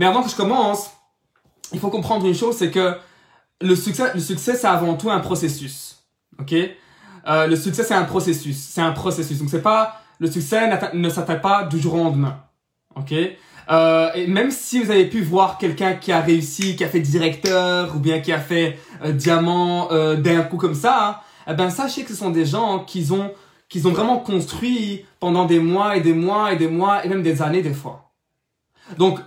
Mais avant que je commence, il faut comprendre une chose, c'est que le succès, le succès, c'est avant tout un processus. Ok? Euh, Le succès, c'est un processus. C'est un processus. Donc, c'est pas le succès ne s'atteint pas du jour au lendemain. Ok? Euh, et même si vous avez pu voir quelqu'un qui a réussi, qui a fait directeur ou bien qui a fait euh, diamant euh, d'un coup comme ça, eh ben sachez que ce sont des gens qui ont qu'ils ont vraiment construit pendant des mois et des mois et des mois et même des années des fois. Donc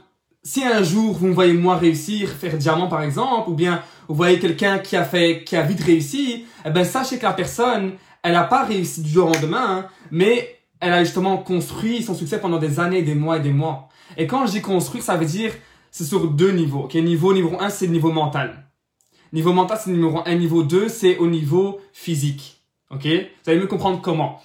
si un jour vous me voyez moi réussir, faire diamant par exemple, ou bien vous voyez quelqu'un qui a fait, qui a vite réussi, eh ben sachez que la personne, elle n'a pas réussi du jour au lendemain, mais elle a justement construit son succès pendant des années, des mois et des mois. Et quand je dis construire, ça veut dire c'est sur deux niveaux. Okay? Niveau niveau 1, c'est le niveau mental. Niveau mental, c'est numéro 1. Niveau 2, c'est au niveau physique. Ok? Vous allez mieux comprendre comment.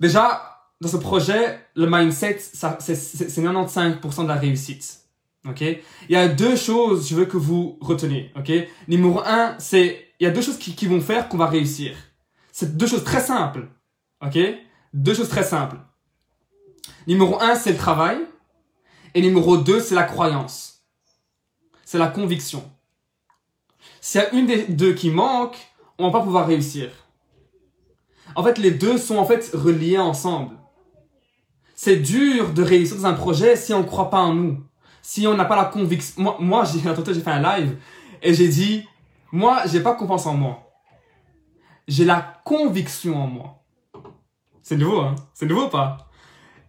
Déjà, dans ce projet, le mindset, c'est 95% de la réussite. Ok? Il y a deux choses, je veux que vous reteniez. Ok? Numéro 1, c'est il y a deux choses qui, qui vont faire qu'on va réussir. C'est deux choses très simples. Ok? Deux choses très simples. Numéro un, c'est le travail. Et numéro deux, c'est la croyance. C'est la conviction. S'il y a une des deux qui manque, on va pas pouvoir réussir. En fait, les deux sont en fait reliés ensemble. C'est dur de réussir dans un projet si on ne croit pas en nous. Si on n'a pas la conviction. Moi, moi j'ai, j'ai fait un live et j'ai dit, moi, j'ai pas confiance en moi. J'ai la conviction en moi. C'est nouveau, hein C'est nouveau ou pas?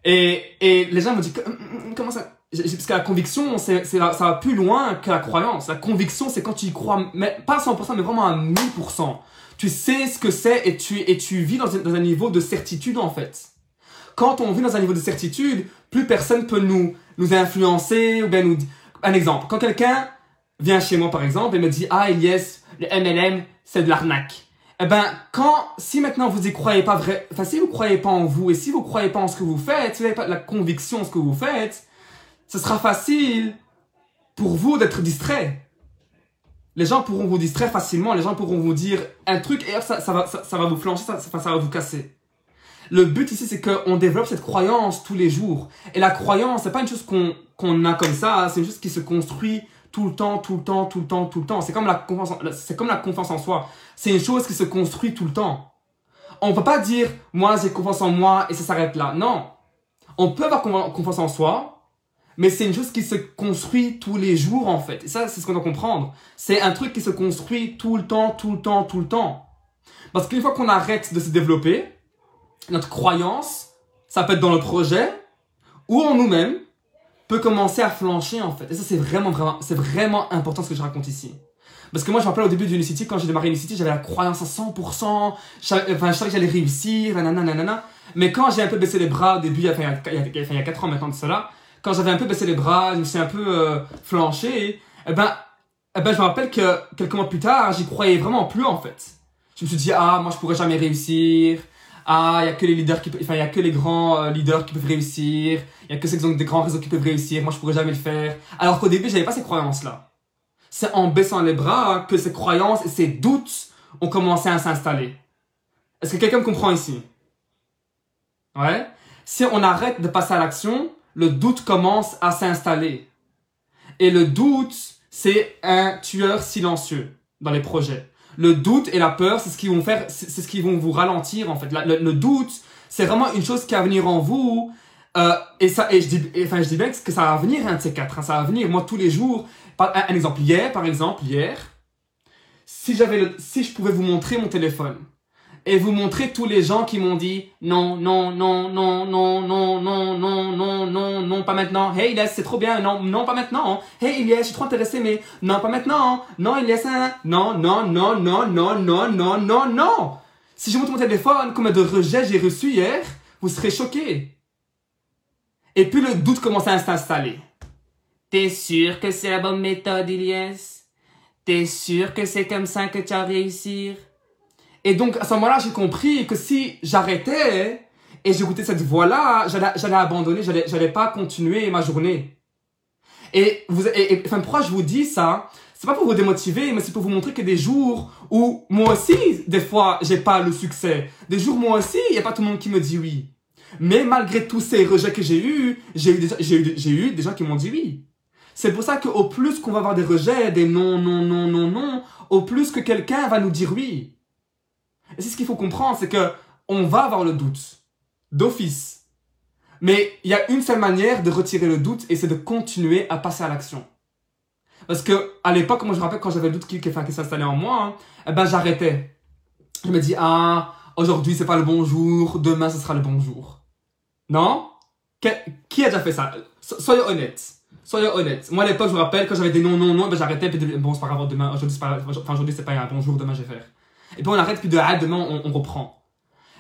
Et, et les gens me disent, hum, hum, hum, comment ça? Parce que la conviction, c'est, ça va plus loin que la croyance. La conviction, c'est quand tu y crois, mais pas à 100%, mais vraiment à 1000%. Tu sais ce que c'est et tu, et tu vis dans un, dans un niveau de certitude, en fait. Quand on vit dans un niveau de certitude, plus personne peut nous, nous influencer ou bien nous... Un exemple, quand quelqu'un vient chez moi, par exemple, et me dit, ah, Elias, le MLM, c'est de l'arnaque eh ben, quand, si maintenant vous y croyez pas vrai, enfin, si vous croyez pas en vous et si vous croyez pas en ce que vous faites, si vous n'avez pas la conviction en ce que vous faites, ce sera facile pour vous d'être distrait. Les gens pourront vous distraire facilement, les gens pourront vous dire un truc et ça, ça va, ça, va vous flancher, ça, va vous casser. Le but ici, c'est qu'on développe cette croyance tous les jours. Et la croyance, c'est pas une chose qu'on qu'on a comme ça, c'est une chose qui se construit tout le temps, tout le temps, tout le temps, tout le temps. C'est comme la confiance, c'est comme la confiance en soi. C'est une chose qui se construit tout le temps. On peut pas dire, moi, j'ai confiance en moi et ça s'arrête là. Non. On peut avoir confiance en soi, mais c'est une chose qui se construit tous les jours, en fait. Et ça, c'est ce qu'on doit comprendre. C'est un truc qui se construit tout le temps, tout le temps, tout le temps. Parce qu'une fois qu'on arrête de se développer, notre croyance, ça peut être dans le projet, ou en nous-mêmes, peut commencer à flancher en fait. Et ça c'est vraiment vraiment c'est vraiment important ce que je raconte ici. Parce que moi je me rappelle au début d'Unicity quand j'ai démarré Unicity, j'avais la croyance à 100%, je savais, enfin je savais que j'allais réussir, nanana nanana. Mais quand j'ai un peu baissé les bras au début, il y a, a, il y a 4 ans maintenant de cela, quand j'avais un peu baissé les bras, je me suis un peu euh, flanché, et eh ben, eh ben je me rappelle que quelques mois plus tard, j'y croyais vraiment plus en fait. Je me suis dit ah moi je pourrais jamais réussir, ah, il y a que les leaders qui enfin, il y a que les grands euh, leaders qui peuvent réussir, il y a que ceux qui ont des grands réseaux qui peuvent réussir, moi je pourrais jamais le faire. Alors qu'au début, j'avais pas ces croyances-là. C'est en baissant les bras que ces croyances et ces doutes ont commencé à s'installer. Est-ce que quelqu'un me comprend ici? Ouais? Si on arrête de passer à l'action, le doute commence à s'installer. Et le doute, c'est un tueur silencieux dans les projets le doute et la peur, c'est ce qui vont faire, c'est ce qui vont vous ralentir en fait. le, doute, c'est vraiment une chose qui va venir en vous. Euh, et ça, et je dis, enfin, je dis bien que ça va venir un de ces quatre. Hein, ça va venir. Moi, tous les jours. Un, un exemple hier, par exemple, hier, si j'avais, si je pouvais vous montrer mon téléphone et vous montrer tous les gens qui m'ont dit non, non, non, non, non, non, non, non, non, non, non, pas maintenant. Hey Elias, c'est trop bien. Non, non, pas maintenant. Hey Elias, je suis trop intéressé, mais non, pas maintenant. Non, Elias, non, non, non, non, non, non, non, non, non. Si je montre mon téléphone, combien de rejets j'ai reçu hier, vous serez choqués. Et puis le doute commence à s'installer. T'es sûr que c'est la bonne méthode, Elias? T'es sûr que c'est comme ça que tu vas réussir? Et donc, à ce moment-là, j'ai compris que si j'arrêtais et j'écoutais cette voix-là, j'allais abandonner, j'allais, pas continuer ma journée. Et vous, et, enfin, pourquoi je vous dis ça? C'est pas pour vous démotiver, mais c'est pour vous montrer que des jours où moi aussi, des fois, j'ai pas le succès. Des jours, moi aussi, il y a pas tout le monde qui me dit oui. Mais malgré tous ces rejets que j'ai eus, j'ai eu, eu, eu des gens qui m'ont dit oui. C'est pour ça qu'au plus qu'on va avoir des rejets, des non, non, non, non, non, au plus que quelqu'un va nous dire oui. Et c'est ce qu'il faut comprendre, c'est que on va avoir le doute. D'office. Mais il y a une seule manière de retirer le doute et c'est de continuer à passer à l'action. Parce que à l'époque, moi je me rappelle quand j'avais le doute qui, qui, s'installait en moi, hein, eh ben j'arrêtais. Je me dis ah aujourd'hui c'est pas le bon jour, demain ce sera le bon jour. Non? Qui a déjà fait ça? Soyez honnête. Soyez honnête. Moi à l'époque je me rappelle quand j'avais des non non non, ben j'arrêtais puis bon c'est pas grave demain aujourd'hui c'est pas enfin aujourd'hui c'est pas un bon jour demain je vais faire. Et puis on arrête puis de ah demain on, on reprend.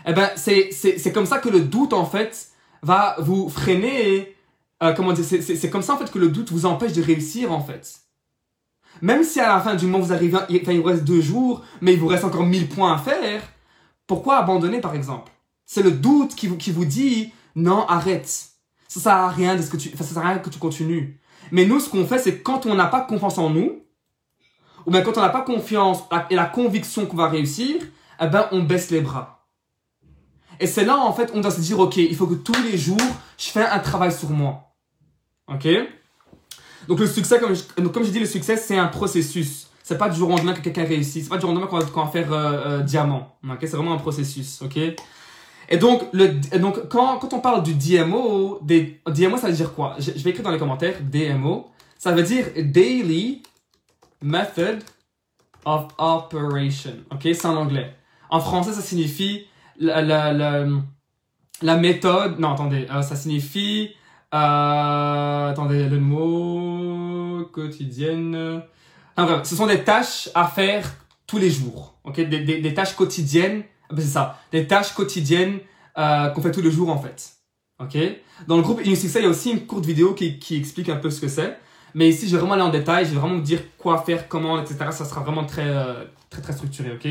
Eh ben c'est c'est c'est comme ça que le doute en fait va vous freiner. Euh, comment dire C'est comme ça en fait que le doute vous empêche de réussir en fait. Même si à la fin du mois vous arrivez, il, il vous reste deux jours, mais il vous reste encore 1000 points à faire, pourquoi abandonner par exemple? C'est le doute qui vous, qui vous dit non, arrête. Ça sert à rien de ce que tu, ça sert à rien que tu continues. Mais nous, ce qu'on fait, c'est quand on n'a pas confiance en nous, ou bien quand on n'a pas confiance et la conviction qu'on va réussir, eh ben, on baisse les bras. Et c'est là, en fait, on doit se dire, ok, il faut que tous les jours, je fais un travail sur moi. Ok? Donc le succès, comme je, comme je dis, le succès, c'est un processus. C'est pas du jour au lendemain que quelqu'un réussit. C'est pas du jour au lendemain qu'on va, va, faire euh, euh, diamant. Ok, c'est vraiment un processus. Ok? Et donc, le, donc quand, quand on parle du DMO, des, DMO, ça veut dire quoi? Je, vais écrire dans les commentaires. DMO, ça veut dire Daily Method of Operation. Ok, c'est en anglais. En français, ça signifie la, la, la, la méthode. Non, attendez, euh, ça signifie euh, attendez, le mot quotidienne. Enfin, ce sont des tâches à faire tous les jours. Ok, des, des, des tâches quotidiennes. Ah, ben, c'est ça, des tâches quotidiennes euh, qu'on fait tous les jours en fait. Ok? Dans le groupe Succès, il y a aussi une courte vidéo qui, qui explique un peu ce que c'est. Mais ici, je vais vraiment aller en détail. Je vais vraiment vous dire quoi faire, comment, etc. Ça sera vraiment très, euh, très, très structuré. Ok?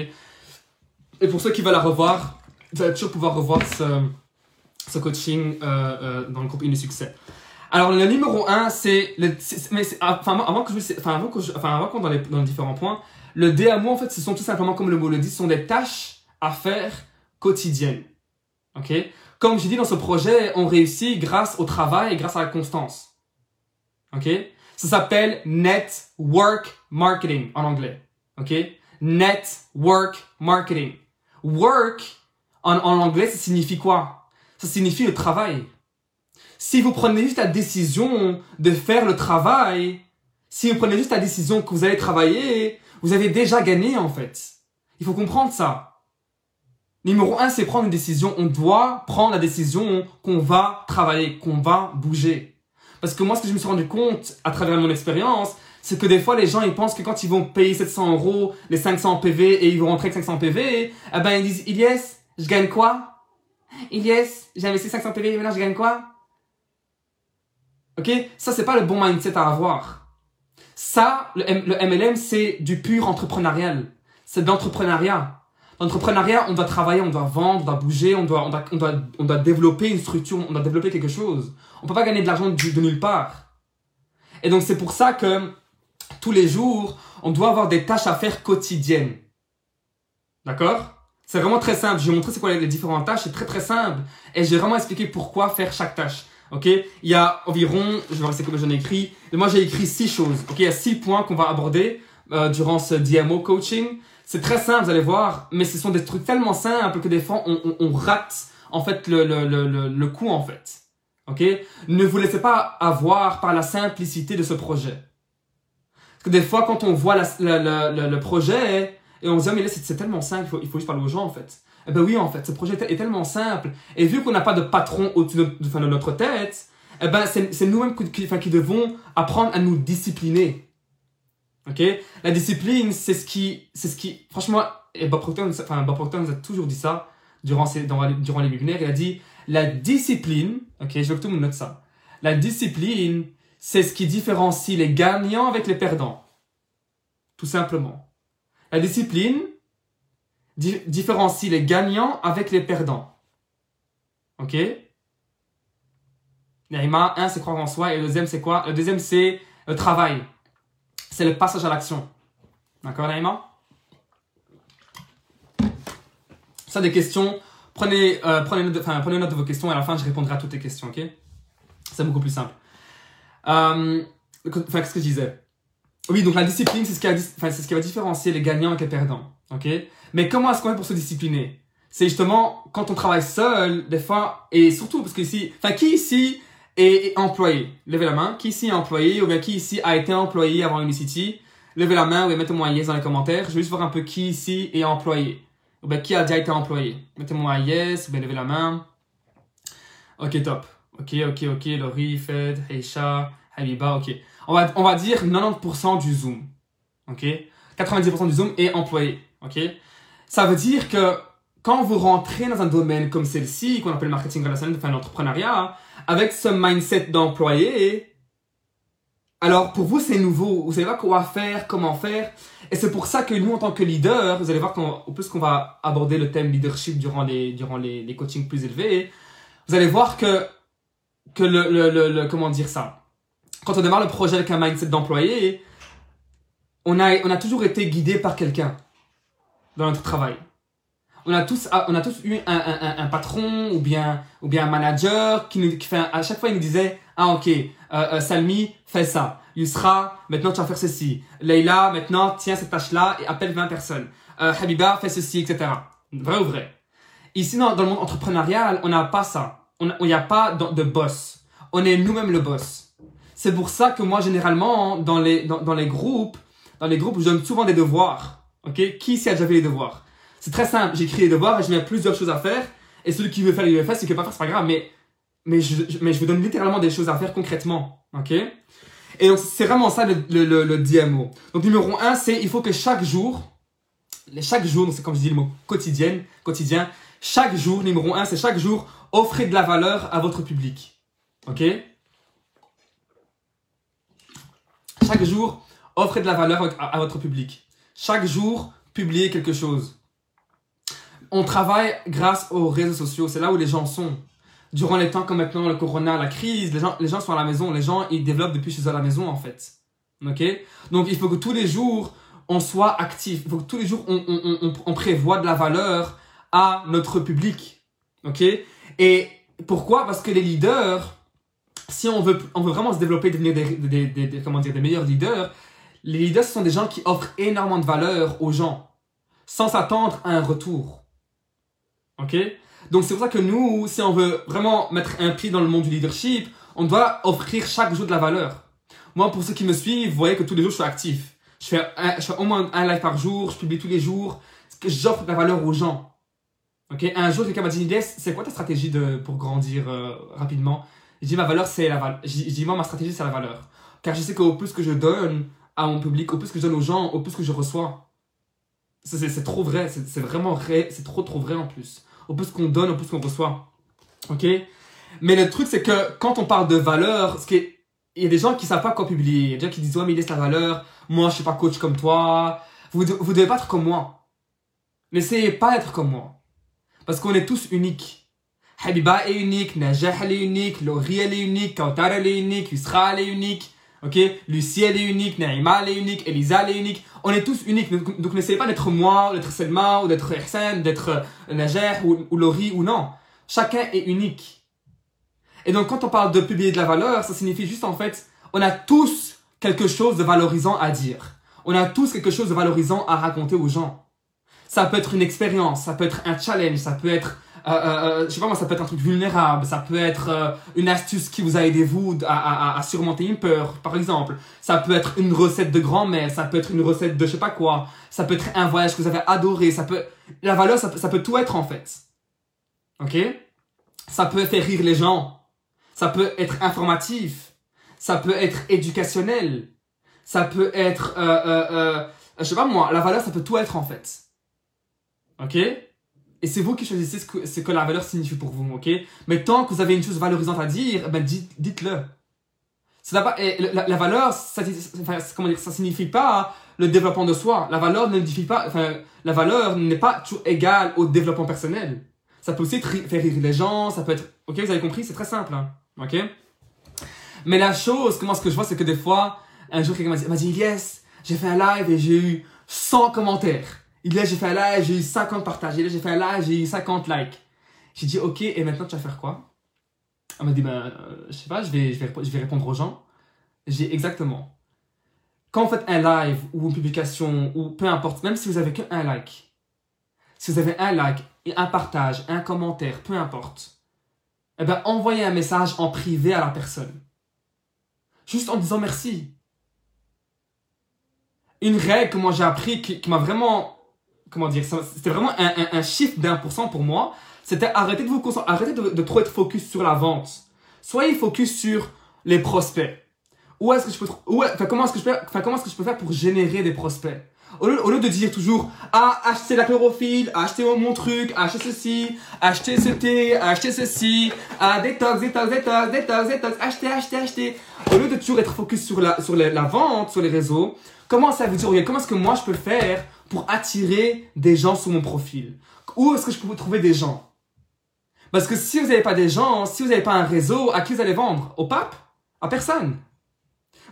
Et pour ceux qui veulent la revoir, vous allez toujours pouvoir revoir ce ce coaching euh, euh, dans le groupe Une Succès. Alors le numéro 1, c'est mais enfin avant que je enfin avant je, enfin avant qu'on dans les dans les différents points, le DMO en fait, ce sont tout simplement comme le mot le dit, ce sont des tâches à faire quotidiennes. OK? Comme j'ai dit dans ce projet, on réussit grâce au travail et grâce à la constance. OK? Ça s'appelle network marketing en anglais. OK? Network marketing. Work en, en anglais, ça signifie quoi? Ça signifie le travail. Si vous prenez juste la décision de faire le travail, si vous prenez juste la décision que vous allez travailler, vous avez déjà gagné en fait. Il faut comprendre ça. Numéro un, c'est prendre une décision. On doit prendre la décision qu'on va travailler, qu'on va bouger. Parce que moi, ce que je me suis rendu compte à travers mon expérience, c'est que des fois, les gens, ils pensent que quand ils vont payer 700 euros, les 500 PV, et ils vont rentrer avec 500 PV, eh ben, ils disent, Ilyes, je gagne quoi? Ilyes, j'ai investi 500 PV, maintenant je gagne quoi? Ok? Ça, c'est pas le bon mindset à avoir. Ça, le, MLM, c'est du pur entrepreneurial. C'est de l'entrepreneuriat. L'entrepreneuriat, on doit travailler, on doit vendre, on doit bouger, on doit, on doit, on doit, on doit développer une structure, on doit développer quelque chose. On peut pas gagner de l'argent de, nulle part. Et donc, c'est pour ça que tous les jours, on doit avoir des tâches à faire quotidiennes. D'accord? C'est vraiment très simple. Je vais montrer c'est quoi les différentes tâches. C'est très très simple. Et j'ai vraiment expliqué pourquoi faire chaque tâche. Ok? Il y a environ, je vais c'est comme j'en ai écrit. moi j'ai écrit six choses. Ok? Il y a six points qu'on va aborder euh, durant ce DMO coaching. C'est très simple, vous allez voir. Mais ce sont des trucs tellement simples que des fois on, on, on rate en fait le, le, le, le, coup en fait. Ok? Ne vous laissez pas avoir par la simplicité de ce projet. Parce que des fois quand on voit la, le, le projet et on se dit, ah, mais là, c'est tellement simple, il faut, il faut juste parler aux gens, en fait. Eh ben oui, en fait, ce projet est tellement simple. Et vu qu'on n'a pas de patron au-dessus de, de, de, notre tête, eh ben, c'est nous-mêmes qui, enfin, qui devons apprendre à nous discipliner. Ok? La discipline, c'est ce qui, c'est ce qui, franchement, et Bob Proctor, enfin, Bob Proctor nous a toujours dit ça durant, ses, dans, durant les webinaires. Il a dit, la discipline, ok, je veux que tout le monde note ça. La discipline, c'est ce qui différencie les gagnants avec les perdants. Tout simplement. La discipline différencie les gagnants avec les perdants. Ok? Naïma, un, c'est croire en soi. Et le deuxième, c'est quoi? Le deuxième, c'est le travail. C'est le passage à l'action. D'accord, Naïma? Ça, des questions. Prenez, euh, prenez, note de, prenez note de vos questions et à la fin, je répondrai à toutes les questions. Ok? C'est beaucoup plus simple. Euh, Enfin, qu'est-ce que je disais? Oui, donc la discipline, c'est ce, qui enfin, ce qui va différencier les gagnants et les perdants. Ok? Mais comment est-ce qu'on fait pour se discipliner? C'est justement quand on travaille seul, des fois, et surtout parce que ici, enfin, qui ici est, employé Levez la main. Qui ici est employé ou bien qui ici a été employé avant Unicity Levez la main ou mettez-moi un yes dans les commentaires. Je veux juste voir un peu qui ici est employé. Ou bien qui a déjà été employé. Mettez-moi un yes ou bien levez la main. Ok, top. Ok, ok, ok. Laurie, Fed, Heisha, Habiba, ok. On va, on va dire 90% du Zoom. Ok? 90% du Zoom est employé. Ok? Ça veut dire que quand vous rentrez dans un domaine comme celle-ci, qu'on appelle marketing relationnel, enfin l'entrepreneuriat, avec ce mindset d'employé, alors pour vous c'est nouveau, vous savez pas quoi faire, comment faire, et c'est pour ça que nous en tant que leader, vous allez voir qu'au plus qu'on va aborder le thème leadership durant les, durant les, les coachings plus élevés, vous allez voir que, que le, le, le, comment dire ça, quand on démarre le projet avec un mindset d'employé, on a, on a toujours été guidé par quelqu'un dans notre travail. On a tous, on a tous eu un, un, un, patron ou bien, ou bien un manager qui nous, qui fait, à chaque fois il nous disait, ah ok, euh, euh, Salmi, fais ça. Yusra, maintenant tu vas faire ceci. Leila, maintenant tiens cette tâche-là et appelle 20 personnes. Euh, Habiba, fais ceci, etc. Vrai ou vrai? Ici, dans, le monde entrepreneurial, on n'a pas ça. On n'y a pas de boss. On est nous-mêmes le boss. C'est pour ça que moi, généralement, dans les, dans, les groupes, dans les groupes, je donne souvent des devoirs. Ok? Qui ici a déjà fait les devoirs? C'est très simple. J'écris les devoirs et je mets plusieurs choses à faire. Et celui qui veut faire, il veut faire. Celui qui veut pas faire, c'est pas grave. Mais, mais, je, mais je vous donne littéralement des choses à faire concrètement. Ok? Et donc, c'est vraiment ça le, DMO. Donc, numéro un, c'est il faut que chaque jour, chaque jour, c'est comme je dis le mot quotidien, quotidien, chaque jour, numéro un, c'est chaque jour, offrez de la valeur à votre public. Ok? Chaque jour, offrez de la valeur à, votre public. Chaque jour, publiez quelque chose. On travaille grâce aux réseaux sociaux. C'est là où les gens sont. Durant les temps comme maintenant, le corona, la crise, les gens, les gens sont à la maison. Les gens, ils développent depuis chez eux à la maison, en fait. Ok? Donc, il faut que tous les jours, on soit actif. Il faut que tous les jours, on, on, on, on prévoit de la valeur à notre public. Ok? Et pourquoi? Parce que les leaders, si on veut, on veut vraiment se développer, devenir des, des, des, comment dire, des meilleurs leaders, les leaders ce sont des gens qui offrent énormément de valeur aux gens, sans s'attendre à un retour. Ok? Donc c'est pour ça que nous, si on veut vraiment mettre un pied dans le monde du leadership, on doit offrir chaque jour de la valeur. Moi, pour ceux qui me suivent, vous voyez que tous les jours, je suis actif. Je fais, je fais au moins un live par jour, je publie tous les jours, j'offre de la valeur aux gens. Ok? Un jour, quelqu'un m'a dit, c'est quoi ta stratégie de, pour grandir euh, rapidement? Je dis ma valeur, c'est la valeur. Je dis moi, ma stratégie, c'est la valeur. Car je sais qu'au plus que je donne à mon public, au plus que je donne aux gens, au plus que je reçois. C'est trop vrai, c'est vraiment vrai, c'est trop trop vrai en plus. Au plus qu'on donne, au plus qu'on reçoit. Ok? Mais le truc, c'est que quand on parle de valeur, ce qui est, il y a des gens qui savent pas quoi publier. Il y a des gens qui disent, ouais, mais laisse la valeur. Moi, je suis pas coach comme toi. Vous, vous devez pas être comme moi. N'essayez pas d'être comme moi. Parce qu'on est tous uniques. Habiba est unique, Najah est unique, Laurie est unique, Kautar est unique, Yusra est unique, ok? Lucie elle est unique, Naïma elle est unique, Elisa elle est unique. On est tous uniques, donc, n'essayez pas d'être moi, d'être Selma, ou d'être Hassan, d'être euh, Najah ou, ou Laurie ou non. Chacun est unique. Et donc quand on parle de publier de la valeur, ça signifie juste en fait, on a tous quelque chose de valorisant à dire. On a tous quelque chose de valorisant à raconter aux gens. Ça peut être une expérience, ça peut être un challenge, ça peut être euh, euh, euh, je sais pas moi, ça peut être un truc vulnérable, ça peut être une astuce qui vous a aidé vous à, à, à, surmonter une peur, par exemple. Ça peut être une recette de grand-mère, ça peut être une recette de je sais pas quoi, ça peut être un voyage que vous avez adoré, ça peut, la valeur, ça ça peut tout être en fait. Ok? Ça peut faire rire les gens, ça peut être informatif, ça peut être éducationnel, ça peut être, euh, je sais pas moi, la valeur, ça peut tout être en fait. Ok? Et c'est vous qui choisissez ce que, la valeur signifie pour vous, ok? Mais tant que vous avez une chose valorisante à dire, ben dites-le. La, la, la, valeur, ça, comment dire, ça signifie pas le développement de soi. La valeur ne pas, enfin, la valeur n'est pas toujours égale au développement personnel. Ça peut aussi faire rire les gens, ça peut être, ok, vous avez compris, c'est très simple, hein, ok? Mais la chose, comment ce que je vois, c'est que des fois, un jour quelqu'un m'a dit, dit, yes, j'ai fait un live et j'ai eu 100 commentaires. Là, j'ai fait live, j'ai eu 50 partages. Là, j'ai fait live, j'ai eu 50 likes. J'ai dit, ok, et maintenant, tu vas faire quoi? Elle m'a dit, ben, euh, je sais pas, je vais, je, vais, répondre aux gens. J'ai exactement. Quand vous faites un live ou une publication ou peu importe, même si vous avez qu'un like, si vous avez un like, un partage, un commentaire, peu importe, eh ben envoyez un message en privé à la personne. Juste en disant merci. Une règle que moi j'ai appris qui, m'a vraiment, comment dire, c'était vraiment un, un, chiffre d'un pour cent pour moi, c'était arrêter de vous concentrer, arrêtez de, trop être focus sur la vente. Soyez focus sur les prospects. Où est-ce que je peux, enfin, comment est-ce que je peux, enfin, comment est-ce que je peux faire pour générer des prospects? Au lieu, au lieu, de dire toujours, ah, acheter la chlorophylle, acheter mon truc, acheter ceci, acheter ce thé, acheter ceci, ah, détox, détox, détox, détox, détox, acheter, acheter, acheter. Au lieu de toujours être focus sur la, sur la, vente, sur les réseaux, comment ça veut dire, comment est-ce que moi je peux faire pour attirer des gens sur mon profil? Où est-ce que je peux trouver des gens? Parce que si vous n'avez pas des gens, si vous n'avez pas un réseau, à qui vous allez vendre? Au pape? À personne.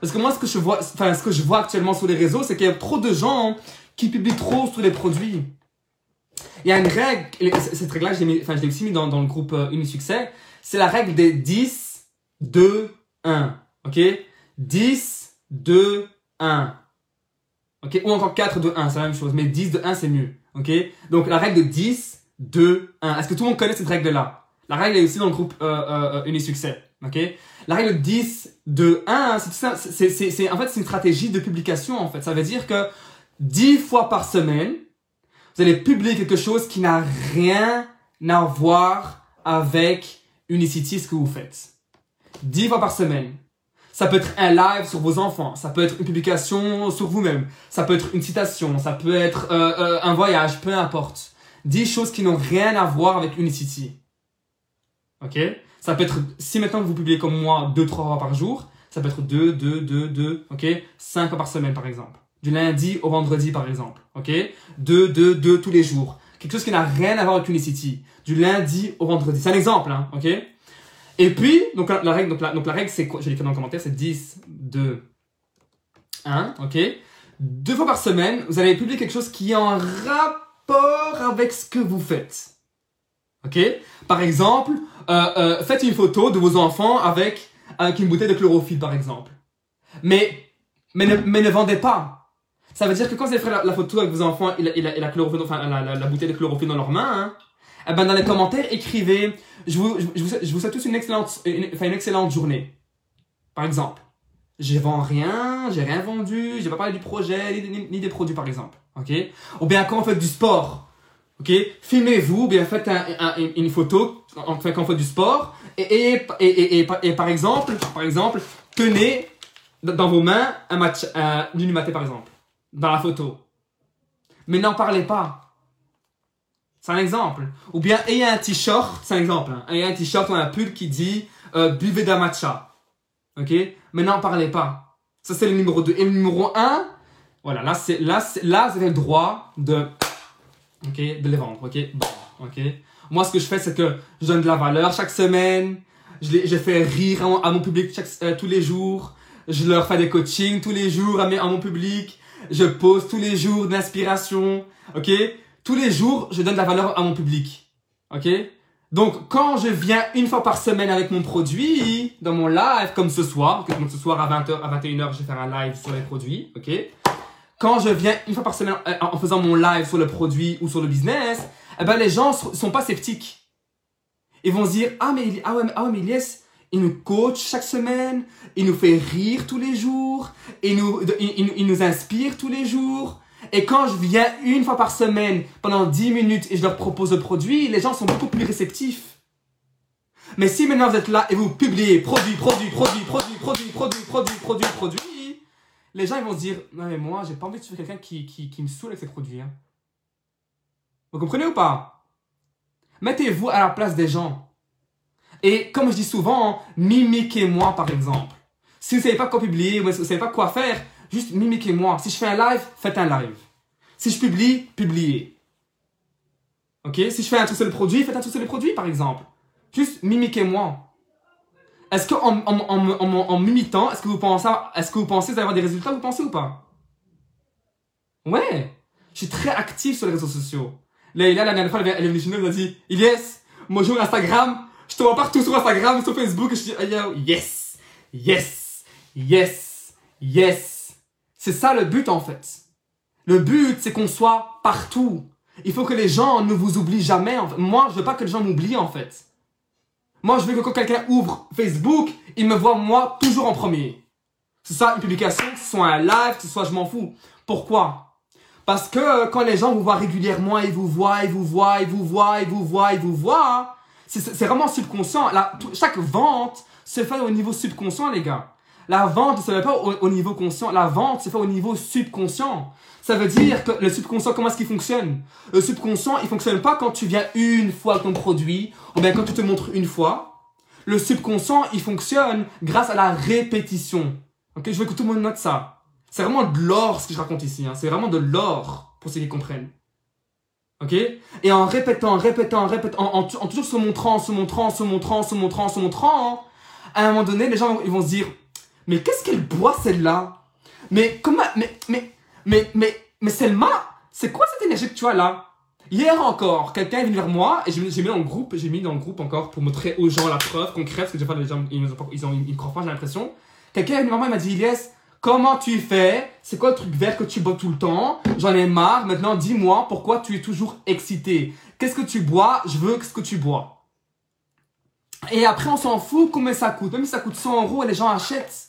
Parce que moi, ce que je vois, enfin, ce que je vois actuellement sur les réseaux, c'est qu'il y a trop de gens qui publient trop sur les produits. Il y a une règle, cette règle-là, je l'ai aussi mis dans, le groupe euh, Unisuccès, c'est la règle des 10, 2, 1. Ok? 10, 2, 1. Ou encore 4, 2, 1, c'est la même chose. Mais 10, 2, 1, c'est mieux. Donc la règle de 10, 2, 1. Est-ce que tout le monde connaît cette règle-là? La règle est aussi dans le groupe euh, euh, euh Unisuccès. La règle 10 de 1, c'est, c'est, en fait, une stratégie de publication, en fait. Ça veut dire que 10 fois par semaine, vous allez publier quelque chose qui n'a rien à voir avec Unicity, ce que vous faites. 10 fois par semaine. Ça peut être un live sur vos enfants, ça peut être une publication sur vous-même, ça peut être une citation, ça peut être euh, euh, un voyage, peu importe. 10 choses qui n'ont rien à voir avec Unicity. Ok? Ça peut être, si maintenant vous publiez comme moi 2-3 fois par jour, ça peut être 2, 2, 2, 2, ok? 5 fois par semaine par exemple. Du lundi au vendredi par exemple, ok? 2, 2, 2 tous les jours. Quelque chose qui n'a rien à voir avec Unicity. Du lundi au vendredi. C'est un exemple, hein, ok? Et puis, donc la, règle, donc la, donc la règle c'est quoi? Je l'ai fait dans le commentaire, c'est 10, 2, 1, ok? Deux fois par semaine, vous allez publier quelque chose qui est en rapport avec ce que vous faites. Ok? Par exemple, euh, euh, faites une photo de vos enfants avec, avec une bouteille de chlorophylle, par exemple. Mais, mais, ne, mais ne vendez pas. Ça veut dire que quand vous allez faire la, photo avec vos enfants et la, la, la, chlorophylle, enfin, la, bouteille de chlorophylle dans leurs mains, hein, eh ben, dans les commentaires, écrivez, je vous, je, vous, souhaite tous une excellente, une, enfin, une excellente journée. Par exemple. Je vends rien, j'ai rien vendu, j'ai pas parlé du projet, ni, des produits, par exemple. Ok? Ou bien quand on fait du sport, Ok, filmez-vous, bien faites un, une photo en fait quand on fait du sport et, et, et, et, et, par exemple, par exemple, tenez dans vos mains un match, un maté par exemple, dans la photo. Mais n'en parlez pas. C'est un exemple. Ou bien ayez un t-shirt, c'est un exemple. Hein. Ayez un t-shirt ou un pull qui dit euh, buvez d'un matcha. Ok, mais n'en parlez pas. Ça c'est le numéro 2. Et le numéro 1, voilà, là c'est là, là vous le droit de ok, de les vendre, ok, bon, ok? Moi, ce que je fais, c'est que je donne de la valeur chaque semaine, je, les, je fais rire à mon, public chaque, euh, tous les jours, je leur fais des coachings tous les jours à, à mon public, je pose tous les jours de l'inspiration, ok? Tous les jours, je donne de la valeur à mon public, ok? Donc, quand je viens une fois par semaine avec mon produit, dans mon live, comme ce soir, donc ce soir à 20h, à 21h, je vais faire un live sur les produits, ok? Quand je viens une fois par semaine euh, en faisant mon live sur le produit ou sur le business, eh ben les gens sont pas sceptiques. Ils vont se dire ah mais ah ouais, ah ouais mais yes, il nous coach chaque semaine, il nous fait rire tous les jours, il nous il nous inspire tous les jours. Et quand je viens une fois par semaine pendant 10 minutes et je leur propose le produit, les gens sont beaucoup plus réceptifs. Mais si maintenant vous êtes là et vous publiez produit, produit, produit, produit, produit, produit, produit, produit, produit, les gens ils vont se dire Non, mais moi, j'ai pas envie de suivre quelqu'un qui, qui, qui, me saoule avec ses produits. Hein. Vous comprenez ou pas? Mettez-vous à la place des gens. Et comme je dis souvent, mimiquez-moi par exemple. Si vous savez pas quoi publier, vous savez pas quoi faire, juste mimiquez-moi. Si je fais un live, faites un live. Si je publie, publiez. Ok? Si je fais un truc sur le produit, faites un truc sur le produit par exemple. Juste mimiquez-moi. Est-ce qu'en en, m'imitant, est-ce que vous pensez, est-ce que vous pensez avoir des résultats, vous pensez ou pas? Ouais, je suis très actif sur les réseaux sociaux. Leïla, la dernière fois, elle est venue chez nous, elle m'a dit, Yes, moi joue Instagram, je te vois partout sur Instagram, sur Facebook, et je dis, yes, yes, yes. Yes. C'est ça le but en fait. Le but, c'est qu'on soit partout. Il faut que les gens ne vous oublient jamais. Moi, je veux pas que les gens m'oublient en fait. Moi, je veux que quand quelqu'un ouvre Facebook, il me voit moi toujours en premier. Que ce soit une publication, que ce soit un live, que ce soit je m'en fous. Pourquoi? Parce que euh, quand les gens vous voient régulièrement, ils vous voient, ils vous voient, ils vous voient, ils vous voient, ils vous voient, c'est vraiment subconscient. chaque vente se fait au niveau subconscient, les gars. La vente ne pas au, niveau conscient. La vente se fait au niveau subconscient. Ça veut dire que le subconscient, comment est-ce qu'il fonctionne? Le subconscient, il fonctionne pas quand tu viens une fois ton produit, ou bien quand tu te montres une fois. Le subconscient, il fonctionne grâce à la répétition. Ok, je veux que tout le monde note ça. C'est vraiment de l'or ce que je raconte ici. Hein. C'est vraiment de l'or pour ceux qui comprennent. Ok? Et en répétant, répétant, répétant, en, en, toujours se montrant, se montrant, se montrant, se montrant, se montrant, à un moment donné, les gens ils vont se dire mais qu'est-ce qu'elle boit celle-là? Mais comment Mais mais mais mais mais Selma, c'est quoi cette énergie que tu as là? Hier encore, quelqu'un est venu vers moi et j'ai mis dans le groupe, j'ai mis dans le groupe encore pour montrer aux gens la preuve concrète parce que des fois les gens ils ont ils ont ils croient pas j'ai l'impression. Quelqu'un est venu vers moi et m'a dit Ilyes, comment tu fais? C'est quoi le truc vert que tu bois tout le temps? J'en ai marre. Maintenant, dis-moi pourquoi tu es toujours excité. Qu'est-ce que tu bois? Je veux ce que tu bois. Et après, on s'en fout combien ça coûte? Même si ça coûte 100 euros et les gens achètent.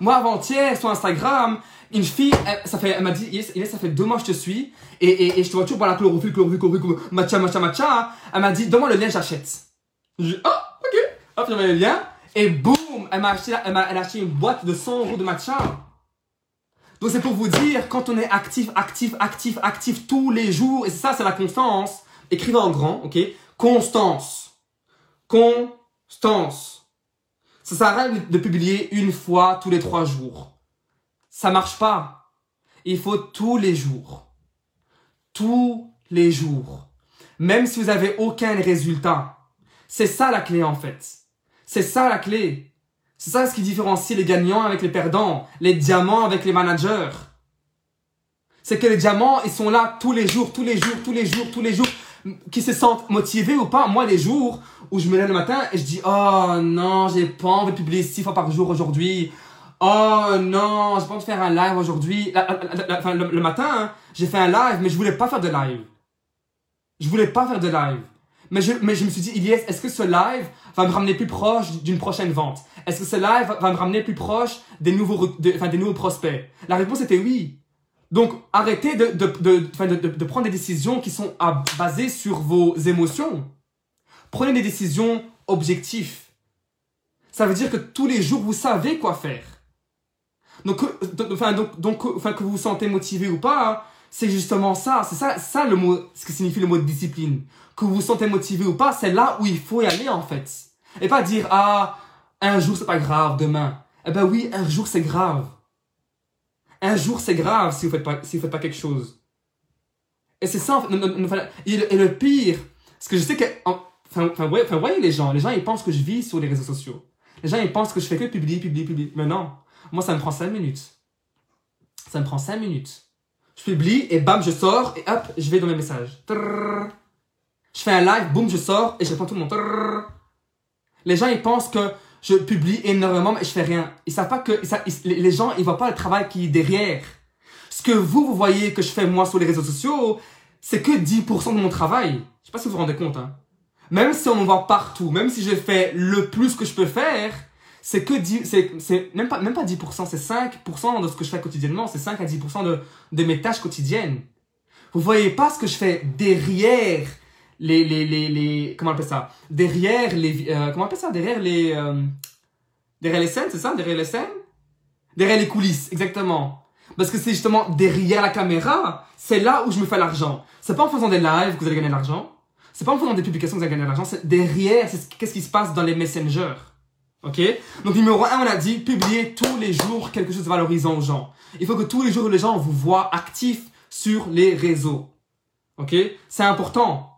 Moi, avant-hier, sur Instagram, une fille, elle, ça fait, elle m'a dit, yes, ça fait deux mois que je te suis, et, et, et je te vois toujours par la chlorophylle, chlorophylle, chlorophylle, matcha, matcha, matcha. Elle m'a dit, donne-moi le lien, j'achète. Je oh, ok. Hop, j'avais le lien. Et boum, elle m'a acheté, elle elle a acheté une boîte de 100 euros de matcha. Donc c'est pour vous dire, quand on est actif, actif, actif, actif tous les jours, et ça, c'est la constance. Écrivez en grand, ok? Constance. Constance. Ça s'arrête de publier une fois tous les trois jours. Ça marche pas. Il faut tous les jours. Tous les jours. Même si vous avez aucun résultat. C'est ça la clé en fait. C'est ça la clé. C'est ça ce qui différencie les gagnants avec les perdants, les diamants avec les managers. C'est que les diamants, ils sont là tous les jours, tous les jours, tous les jours, tous les jours, qui se sentent motivés ou pas. Moi, les jours où je me lève le matin et je dis oh non j'ai pas envie de publier six fois par jour aujourd'hui. Oh non j'ai pas envie de faire un live aujourd'hui. Le, matin hein, j'ai fait un live mais je voulais pas faire de live. Je voulais pas faire de live. Mais je, me suis dit Ilyes est-ce que ce live va me ramener plus proche d'une prochaine vente? Est-ce que ce live va me ramener plus proche des nouveaux prospects? La réponse était oui donc, arrêtez de, de, de, de, de prendre des décisions qui sont à, basées sur vos émotions. Prenez des décisions objectives. Ça veut dire que tous les jours, vous savez quoi faire. Donc, enfin, donc, donc, enfin, que vous vous sentez motivé ou pas, c'est justement ça. C'est ça, ça le mot, ce que signifie le mot discipline. Que vous vous sentez motivé ou pas, c'est là où il faut y aller, en fait. Et pas dire, ah, un jour c'est pas grave, demain. Eh ben oui, un jour c'est grave. Un jour c'est grave si vous faites pas, si vous faites pas quelque chose. Et c'est ça, et le pire, parce que je sais que, Enfin, enfin, enfin, voyez les gens. Les gens, ils pensent que je vis sur les réseaux sociaux. Les gens, ils pensent que je fais que publier, publier, publier. Mais non. Moi, ça me prend 5 minutes. Ça me prend 5 minutes. Je publie et bam, je sors et hop, je vais dans mes messages. Je fais un live, boum, je sors et je réponds tout le monde. Les gens, ils pensent que je publie énormément mais je fais rien. Ils savent pas que, les gens, ils voient pas le travail qui est derrière. Ce que vous, vous voyez que je fais moi sur les réseaux sociaux, c'est que 10% de mon travail. Je sais pas si vous vous rendez compte, hein même si on me voit partout, même si je fais le plus que je peux faire, c'est que 10, c'est, même pas, même pas 10%, c'est 5% de ce que je fais quotidiennement, c'est 5 à 10% de, de mes tâches quotidiennes. Vous voyez pas ce que je fais derrière les, les, les, les, comment on appelle ça? Derrière les, euh, comment on appelle ça? Derrière les, euh, derrière les scènes, c'est ça? Derrière les scènes? Derrière les coulisses, exactement. Parce que c'est justement derrière la caméra, c'est là où je me fais l'argent. C'est pas en faisant des lives que vous allez gagner de l'argent. C'est pas en faisant des publications que vous allez gagner de l'argent, c'est derrière, c'est qu'est-ce qui se passe dans les messengers. Ok? Donc numéro 1, on a dit, publier tous les jours quelque chose de valorisant aux gens. Il faut que tous les jours, les gens vous voient actifs sur les réseaux. Ok? C'est important.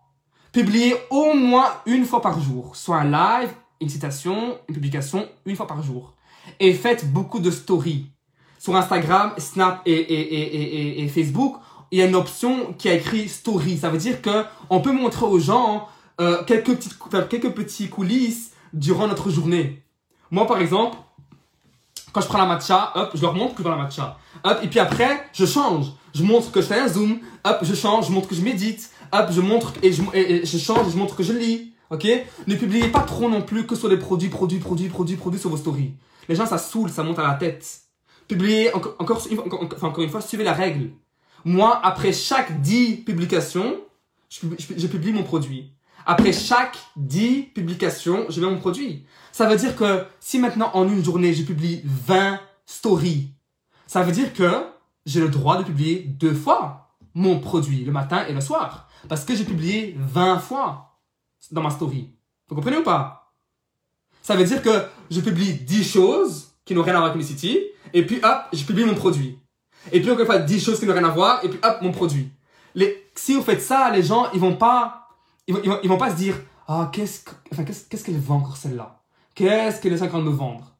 Publier au moins une fois par jour. Soit un live, une citation, une publication, une fois par jour. Et faites beaucoup de stories. Sur Instagram, Snap et, et, et, et Facebook, il y a une option qui a écrit story. Ça veut dire que on peut montrer aux gens euh, quelques petites quelques petits coulisses durant notre journée. Moi par exemple, Quand je prends la matcha, hop, je leur montre que je prends la matcha. Hop, et puis après, je change. Je montre que je fais un zoom. Hop, je change, je montre que je médite. Hop, je montre et je, je change et je montre que je lis. Ok? Ne publiez pas trop non plus que sur les produits, produits, produits, produits, produits sur vos stories. Les gens, ça saoule, ça monte à la tête. Publiez, encore, encore, encore une fois, suivez la règle. Moi, après chaque 10 publications, je, publie mon produit. Après chaque 10 publications, je mets mon produit. Ça veut dire que si maintenant en une journée, je publie 20 stories, ça veut dire que j'ai le droit de publier deux fois mon produit, le matin et le soir. Parce que j'ai publié 20 fois dans ma story. Vous comprenez ou pas? Ça veut dire que je publie 10 choses qui n'ont rien à voir avec Unicity, et puis hop, je publie mon produit. Et puis encore une fois, 10 choses qui n'ont rien à voir, et puis hop, mon produit. Les, si vous faites ça, les gens, ils vont pas, ils vont, ils vont, pas se dire, ah, qu'est-ce, enfin, qu'est-ce, qu'elle vend encore celle-là? Qu'est-ce qu'elle est en train de me vendre?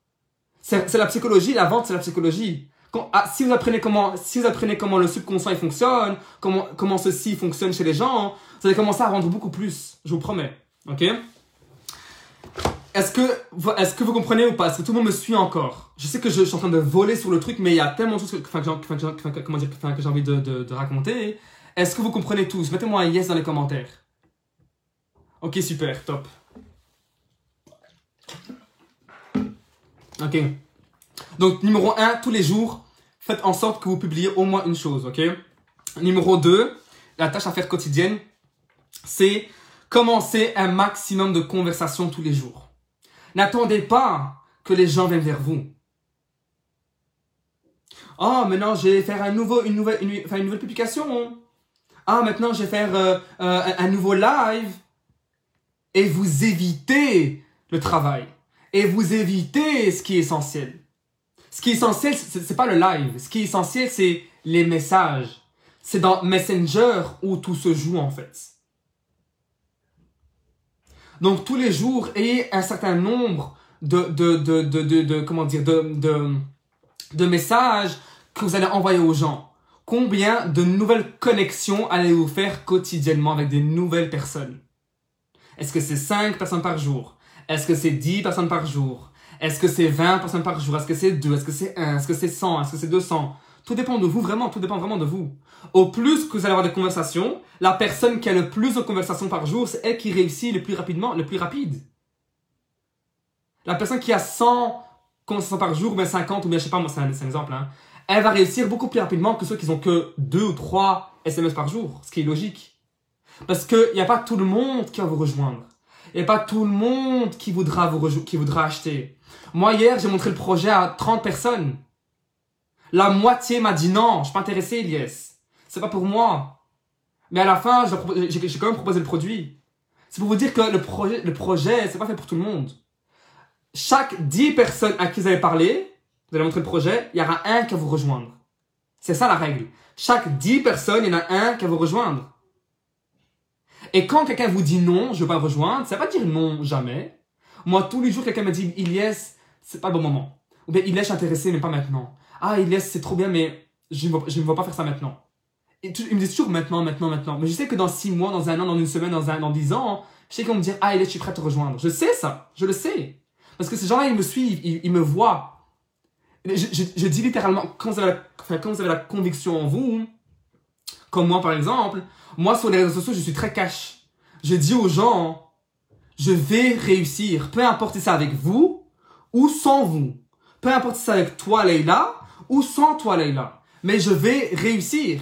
C'est, la psychologie, la vente, c'est la psychologie. Ah, si vous apprenez comment, si vous apprenez comment le subconscient il fonctionne, comment, comment ceci fonctionne chez les gens, vous allez commencer à vendre beaucoup plus. Je vous promets. Ok? Est-ce que, est-ce que vous comprenez ou pas? Est-ce que tout le monde me suit encore? Je sais que je, suis en train de voler sur le truc, mais il y a tellement de choses que, j'ai envie de, de, de raconter. Est-ce que vous comprenez tous Mettez-moi un yes dans les commentaires. Ok, super, top. Ok. Donc, numéro 1, tous les jours, faites en sorte que vous publiez au moins une chose, ok? Numéro 2, la tâche à faire quotidienne, c'est commencer un maximum de conversations tous les jours. N'attendez pas que les gens viennent vers vous. Oh, maintenant, je vais faire un nouveau, une, nouvelle, une, une nouvelle publication. Ah, maintenant, je vais faire euh, euh, un nouveau live. Et vous évitez le travail. Et vous évitez ce qui est essentiel. Ce qui est essentiel, c'est pas le live. Ce qui est essentiel, c'est les messages. C'est dans Messenger où tout se joue, en fait. Donc tous les jours, ayez un certain nombre de, de, de, de, de, comment dire, de, de, de messages que vous allez envoyer aux gens. Combien de nouvelles connexions allez-vous faire quotidiennement avec des nouvelles personnes? Est-ce que c'est 5 personnes par jour? Est-ce que c'est 10 personnes par jour? Est-ce que c'est 20 personnes par jour? Est-ce que c'est 2 Est-ce que c'est 1 Est-ce que c'est 100 Est-ce que c'est 200 Tout dépend de vous, vraiment, tout dépend vraiment de vous. Au plus que vous allez avoir des conversations, la personne qui a le plus de conversations par jour, c'est elle qui réussit le plus rapidement, le plus rapide. La personne qui a 100 conversations par jour, ou bien 50, ou bien je sais pas, moi c'est un, exemple, hein, elle va réussir beaucoup plus rapidement que ceux qui ont que 2 ou 3 SMS par jour, ce qui est logique. Parce qu'il n'y a pas tout le monde qui va vous rejoindre. Il n'y a pas tout le monde qui voudra, vous qui voudra acheter. Moi, hier, j'ai montré le projet à 30 personnes. La moitié m'a dit non, je suis pas intéressé, Elias c'est pas pour moi. Mais à la fin, j'ai quand même proposé le produit. C'est pour vous dire que le projet, le projet, c'est pas fait pour tout le monde. Chaque 10 personnes à qui vous avez parlé, vous allez montrer le projet, il y aura un qui va vous rejoindre. C'est ça la règle. Chaque 10 personnes, il y en a un qui va vous rejoindre. Et quand quelqu'un vous dit non, je veux pas rejoindre, ça va pas dire non jamais. Moi, tous les jours, quelqu'un me dit Ilyes, c'est pas le bon moment. Ou bien Ilyes, je suis intéressé, mais pas maintenant. Ah, Ilyes, c'est trop bien, mais je ne ne vais pas faire ça maintenant ils me disent toujours maintenant, maintenant, maintenant. Mais je sais que dans six mois, dans un an, dans une semaine, dans un, dans dix ans, je sais qu'on me dire, ah, je suis prêt à te rejoindre. Je sais ça. Je le sais. Parce que ces gens-là, ils me suivent, ils, me voient. Je, je, dis littéralement, quand vous, avez la, quand vous avez la conviction en vous, comme moi par exemple, moi sur les réseaux sociaux, je suis très cash. Je dis aux gens, je vais réussir, peu importe si c'est avec vous ou sans vous. Peu importe si c'est avec toi, Leïla, ou sans toi, Leïla. Mais je vais réussir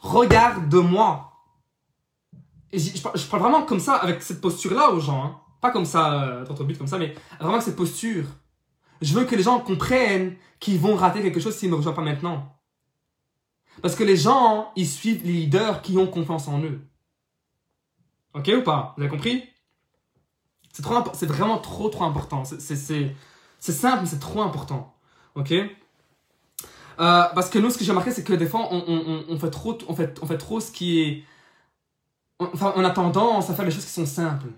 regarde-moi. Je, parle vraiment comme ça, avec cette posture-là aux gens. Hein. Pas comme ça, euh, ton but comme ça, mais vraiment avec cette posture. Je veux que les gens comprennent qu'ils vont rater quelque chose s'ils ne me rejoignent pas maintenant. Parce que les gens, ils suivent les leaders qui ont confiance en eux. Ok ou pas? Vous avez compris? C'est trop, c'est vraiment trop trop important. C'est simple, mais c'est trop important. Ok? Euh, parce que nous, ce que j'ai remarqué, c'est que des fois, on, on, on, fait trop, on, fait, on fait trop ce qui est. Enfin, on a tendance à faire les choses qui sont simples.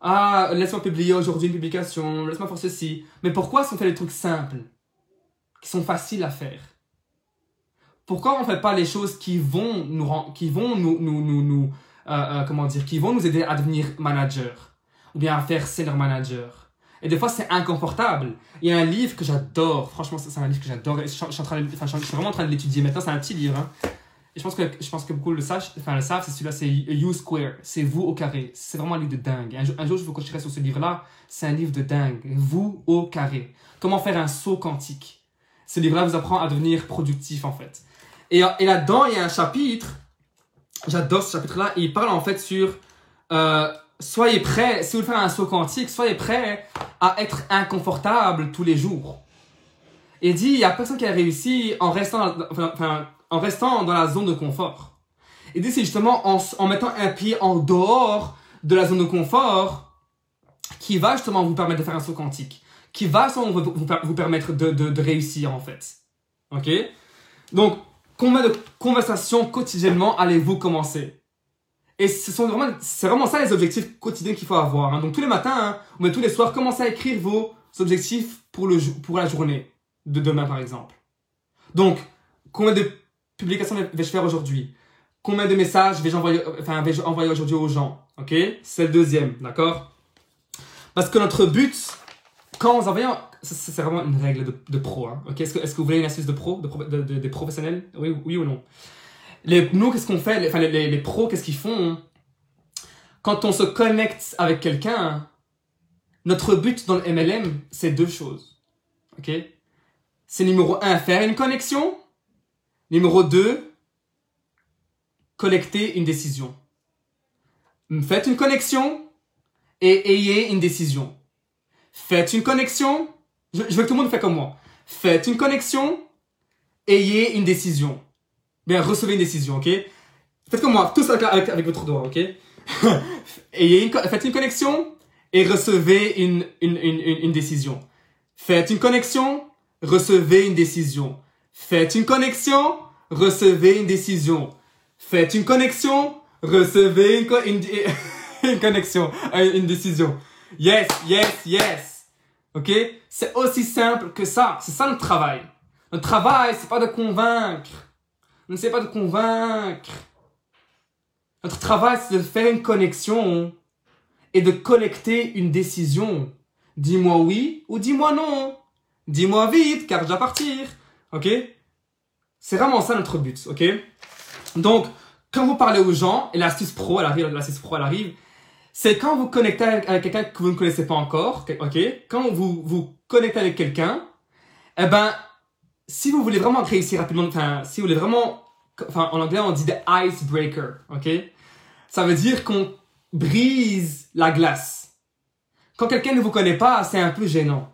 Ah, laisse-moi publier aujourd'hui une publication, laisse-moi faire ceci. Mais pourquoi est-ce qu'on fait les trucs simples Qui sont faciles à faire? Pourquoi on ne fait pas les choses qui vont nous, qui vont nous, nous, nous, nous euh, euh, comment dire, qui vont nous aider à devenir manager Ou bien à faire senior manager Et des fois, c'est inconfortable. Il y a un livre que j'adore. Franchement, c'est un livre que j'adore. Je, de- enfin, je suis vraiment en train de l'étudier maintenant. C'est un petit livre. hein. Et je pense que, je pense que beaucoup le. Enfin, savent, c'est celui-là, c'est You Square. C'est vous au carré. C'est vraiment un livre de dingue. Un, jour- un jour, je vous coacherai sur ce livre-là. C'est un livre de dingue. Vous au carré. Comment faire un saut quantique. Ce livre-là vous apprend à devenir productif, en fait. Et, et là-dedans, il y a un chapitre. J'adore ce chapitre-là. Il parle en fait sur euh, soyez prêts, si vous voulez faire un saut quantique, soyez prêts à être inconfortable tous les jours. Et dit, il y a personne qui a réussi en restant, en restant dans la zone de confort. Il dit, c'est justement en, en mettant un pied en dehors de la zone de confort qui va justement vous permettre de faire un saut quantique, qui va justement vous permettre de, de, de réussir en fait. Ok? Donc, combien de conversations quotidiennement allez-vous commencer? Et ce sont vraiment, c'est vraiment ça les objectifs quotidiens qu'il faut avoir. hein. Donc tous les matins, hein, ou tous les soirs, commencez à écrire vos objectifs pour, le, pour la journée de demain, par exemple. Donc, combien de publications vais-je faire aujourd'hui? Combien de messages vais-je envoyer, enfin, vais-je envoyer aujourd'hui aux gens? Ok? C'est le deuxième, d'accord? Parce que notre but, quand vous envoyez, c'est vraiment une règle de, de pro. Hein, ok Est-ce que, est-ce que vous voulez une astuce de pro, de, des professionnels? Oui, oui ou non? Les, nous, qu'est-ce qu'on fait? Enfin, les, les, pros, qu'est-ce qu'ils font Quand on se connecte avec quelqu'un, notre but dans le MLM, c'est deux choses. Ok? C'est numéro un, faire une connexion. Numéro deux, collecter une décision. Faites une connexion et ayez une décision. Faites une connexion. Je, veux que tout le monde fasse comme moi. Faites une connexion, ayez une décision. Bien, recevez une décision, ok? Faites comme moi, tous avec, avec, avec votre doigt, ok? Faites une connexion et recevez une, une, une, une, une décision. Faites une connexion, recevez une décision. Faites une connexion, recevez une décision. Faites une connexion, recevez une, co- une, une connexion, euh, une décision. Yes, yes, yes. Ok? C'est aussi simple que ça. C'est ça notre travail. Notre travail, c'est pas de convaincre. On ne sait pas de convaincre. Notre travail, c'est de faire une connexion et de collecter une décision. Dis-moi oui ou dis-moi non. Dis-moi vite, car je dois partir. Ok? C'est vraiment ça notre but. Ok? Donc, quand vous parlez aux gens, et l'astuce pro, l'astuce pro, elle arrive, c'est quand vous connectez avec, quelqu'un que vous ne connaissez pas encore, ok? Quand vous vous connectez avec quelqu'un, eh ben, si vous voulez vraiment réussir rapidement, enfin, si vous voulez vraiment, enfin, en anglais, on dit the icebreaker, ok? Ça veut dire qu'on brise la glace. Quand quelqu'un ne vous connaît pas, c'est un peu gênant.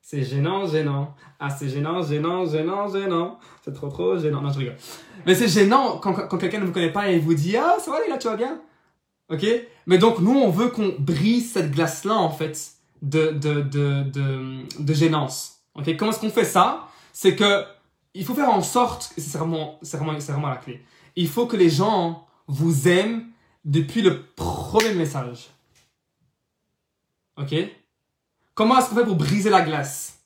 C'est gênant, gênant. Ah, c'est gênant, gênant, gênant, gênant. C'est trop, trop gênant. Non, je rigole. Mais c'est gênant quand, quand quelqu'un ne vous connaît pas et vous dit, ah, ça va, là, tu vas bien? Ok? Mais donc, nous, on veut qu'on brise cette glace-là, en fait, de, de, de, de, de gênance. Ok? Comment est-ce qu'on fait ça? C'est que il faut faire en sorte, c'est vraiment, c'est vraiment, c'est vraiment la clé. Il faut que les gens vous aiment depuis le premier message. Ok? Comment est-ce qu'on fait pour briser la glace?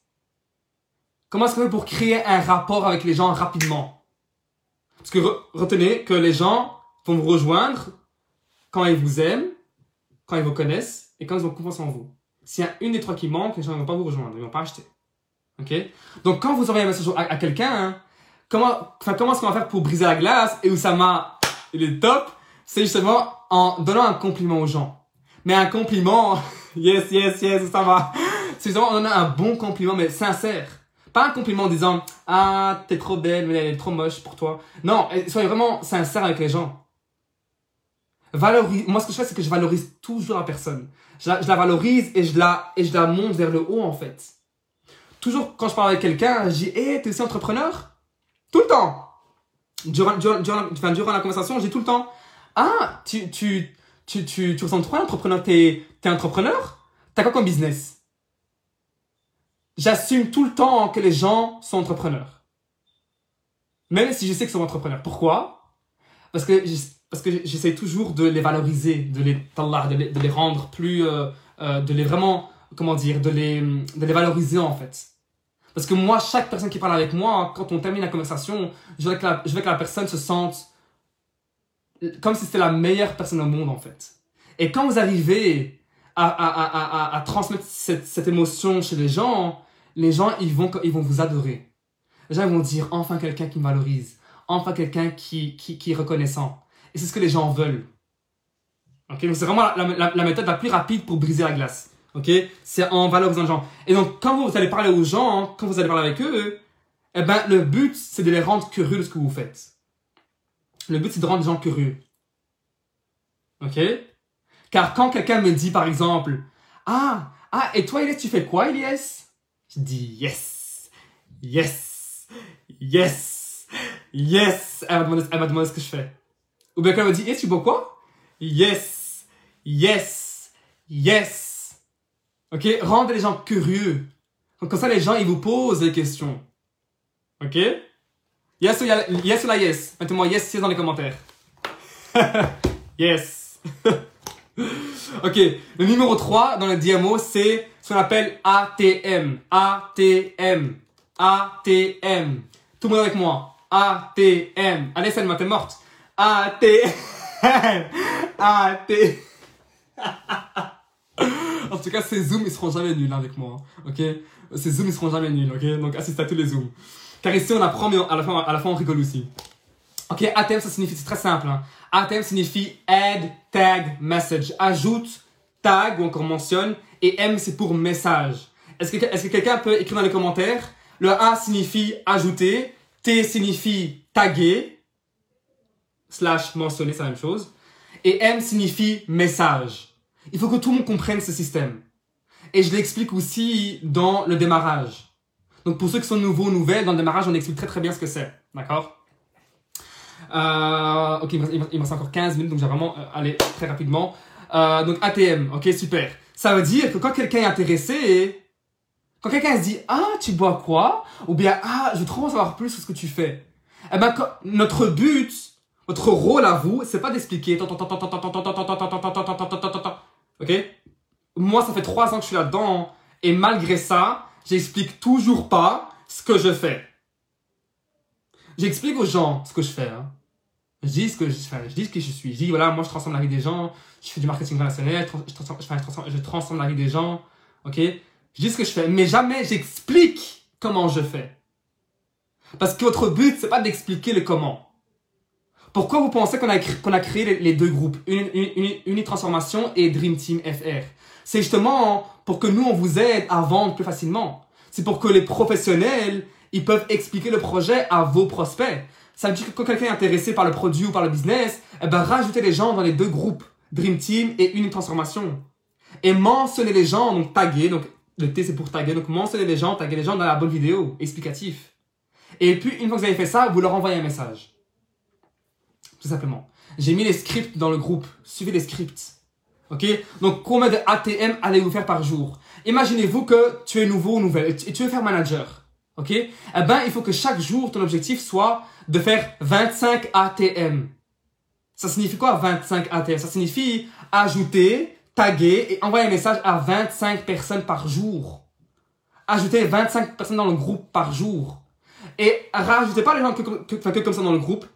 Comment est-ce qu'on fait pour créer un rapport avec les gens rapidement? Parce que re- retenez que les gens vont vous rejoindre quand ils vous aiment, quand ils vous connaissent et quand ils ont confiance en vous. S'il y a une des trois qui manque, les gens ne vont pas vous rejoindre, ils ne vont pas acheter. Ok? Donc quand vous envoyez un message à, quelqu'un, hein, comment, comment est-ce qu'on va faire pour briser la glace et où ça m'a, il est top, c'est justement en donnant un compliment aux gens. Mais un compliment, yes, yes, yes, ça va. C'est justement, on donne un bon compliment, mais sincère. Pas un compliment en disant, ah, t'es trop belle, mais elle est trop moche pour toi. Non, soyez vraiment sincère avec les gens. Valorise, moi ce que je fais, c'est que je valorise toujours la personne. Je la, valorise et je la, et je la monte vers le haut, en fait. Toujours, quand je parle avec quelqu'un, je dis, hé, t'es aussi entrepreneur? Tout le temps. Durant, durant, durant, enfin, durant la conversation, je dis tout le temps, ah, tu, tu, tu, tu, tu ressembles trop à un entrepreneur, t'es, t'es entrepreneur? T'as quoi comme business? J'assume tout le temps que les gens sont entrepreneurs. Même si je sais qu'ils sont entrepreneurs. Pourquoi? Parce que, parce que j'essaie toujours de les valoriser, de les, de de les rendre plus, euh, euh, de les vraiment, comment dire, de les, de les valoriser en fait. Parce que moi, chaque personne qui parle avec moi, quand on termine la conversation, je veux que la, je veux que la personne se sente comme si c'était la meilleure personne au monde en fait. Et quand vous arrivez à, transmettre cette, émotion chez les gens, les gens, ils vont, ils vont vous adorer. Les gens vont dire, enfin quelqu'un qui me valorise. Enfin quelqu'un qui, qui, qui est reconnaissant. Et c'est ce que les gens veulent. Ok, donc c'est vraiment la, méthode la plus rapide pour briser la glace. Ok, c'est en valorisant les gens. Et donc quand vous allez parler aux gens, quand vous allez parler avec eux, eh ben le but c'est de les rendre curieux de ce que vous faites. Le but c'est de rendre les gens curieux. Ok, car quand quelqu'un me dit par exemple, ah ah et toi Elias tu fais quoi Elias Je dis yes, yes, yes, yes. Elle m'a demandé, elle m'a demandé ce que je fais. Ou bien quand me dit, Elias tu bois quoi? Yes, yes, yes. Ok Rendez les gens curieux. comme ça, les gens, ils vous posent des questions. Ok? Yes ou, yes la yes? Mettez-moi yes, yes dans les commentaires. yes. ok, le numéro 3 dans le diamo, c'est ce qu'on appelle ATM. ATM. ATM. Tout le monde avec moi. ATM. Allez, Selma, t'es morte. ATM. ATM. en tout cas, ces zooms, ils seront jamais nuls avec moi. Ok? Ces zooms, ils seront jamais nuls. Ok? Donc, assiste à tous les zooms. Car ici, on apprend, mais à la fin, à la fin on rigole aussi. Ok, ATM, ça signifie, c'est très simple. Hein. ATM signifie Add Tag Message. Ajoute, tag ou encore mentionne. Et M, c'est pour message. Est-ce que, est que quelqu'un peut écrire dans les commentaires Le A signifie ajouter. T signifie taguer. Slash mentionner, c'est la même chose. Et M signifie message. Il faut que tout le monde comprenne ce système. Et je l'explique aussi dans le démarrage. Donc pour ceux qui sont nouveaux, nouvelles, dans le démarrage, on explique très très bien ce que c'est. D'accord? Euh, Ok, il me reste encore 15 minutes, donc j'ai vraiment euh, aller très rapidement. Euh, donc ATM, ok, super. Ça veut dire que quand quelqu'un est intéressé, quand quelqu'un se dit « Ah, tu bois quoi ?» ou bien « Ah, je veux trop savoir plus sur ce que tu fais. » Eh ben, notre but, notre rôle à vous, c'est pas d'expliquer. Ok Moi, ça fait trois ans que je suis là-dedans, et malgré ça, j'explique toujours pas ce que je fais. J'explique aux gens ce que je fais. Hein. Je dis ce que je fais, je dis ce que je suis. Je dis voilà, moi je transforme la vie des gens, je fais du marketing relationnel, je transforme, je, transforme, je transforme la vie des gens. OK Je dis ce que je fais, mais jamais j'explique comment je fais. Parce que votre but c'est pas d'expliquer le comment. Pourquoi vous pensez qu'on a, a créé les, deux groupes, Unitransformation et Dream Team FR C'est justement pour que nous, on vous aide à vendre plus facilement. C'est pour que les professionnels, ils peuvent expliquer le projet à vos prospects. Ça veut dire que quand quelqu'un est intéressé par le produit ou par le business, eh ben, rajoutez les gens dans les deux groupes, Dream Team et une transformation. Et mentionnez les gens, donc taguer, donc le T c'est pour taguer, donc mentionnez les gens, taguer les gens dans la bonne vidéo, explicatif. Et puis, une fois que vous avez fait ça, vous leur envoyez un message. Tout simplement. J'ai mis les scripts dans le groupe. Suivez les scripts. Ok? Donc, combien de ATM allez-vous faire par jour Imaginez-vous que tu es nouveau ou nouvelle et tu veux faire manager. Ok? Eh ben, il faut que chaque jour, ton objectif soit de faire 25 ATM. Ça signifie quoi 25 ATM Ça signifie ajouter, taguer et envoyer un message à 25 personnes par jour. Ajouter 25 personnes dans le groupe par jour. Et rajoutez pas les gens que, que, que comme ça dans le groupe.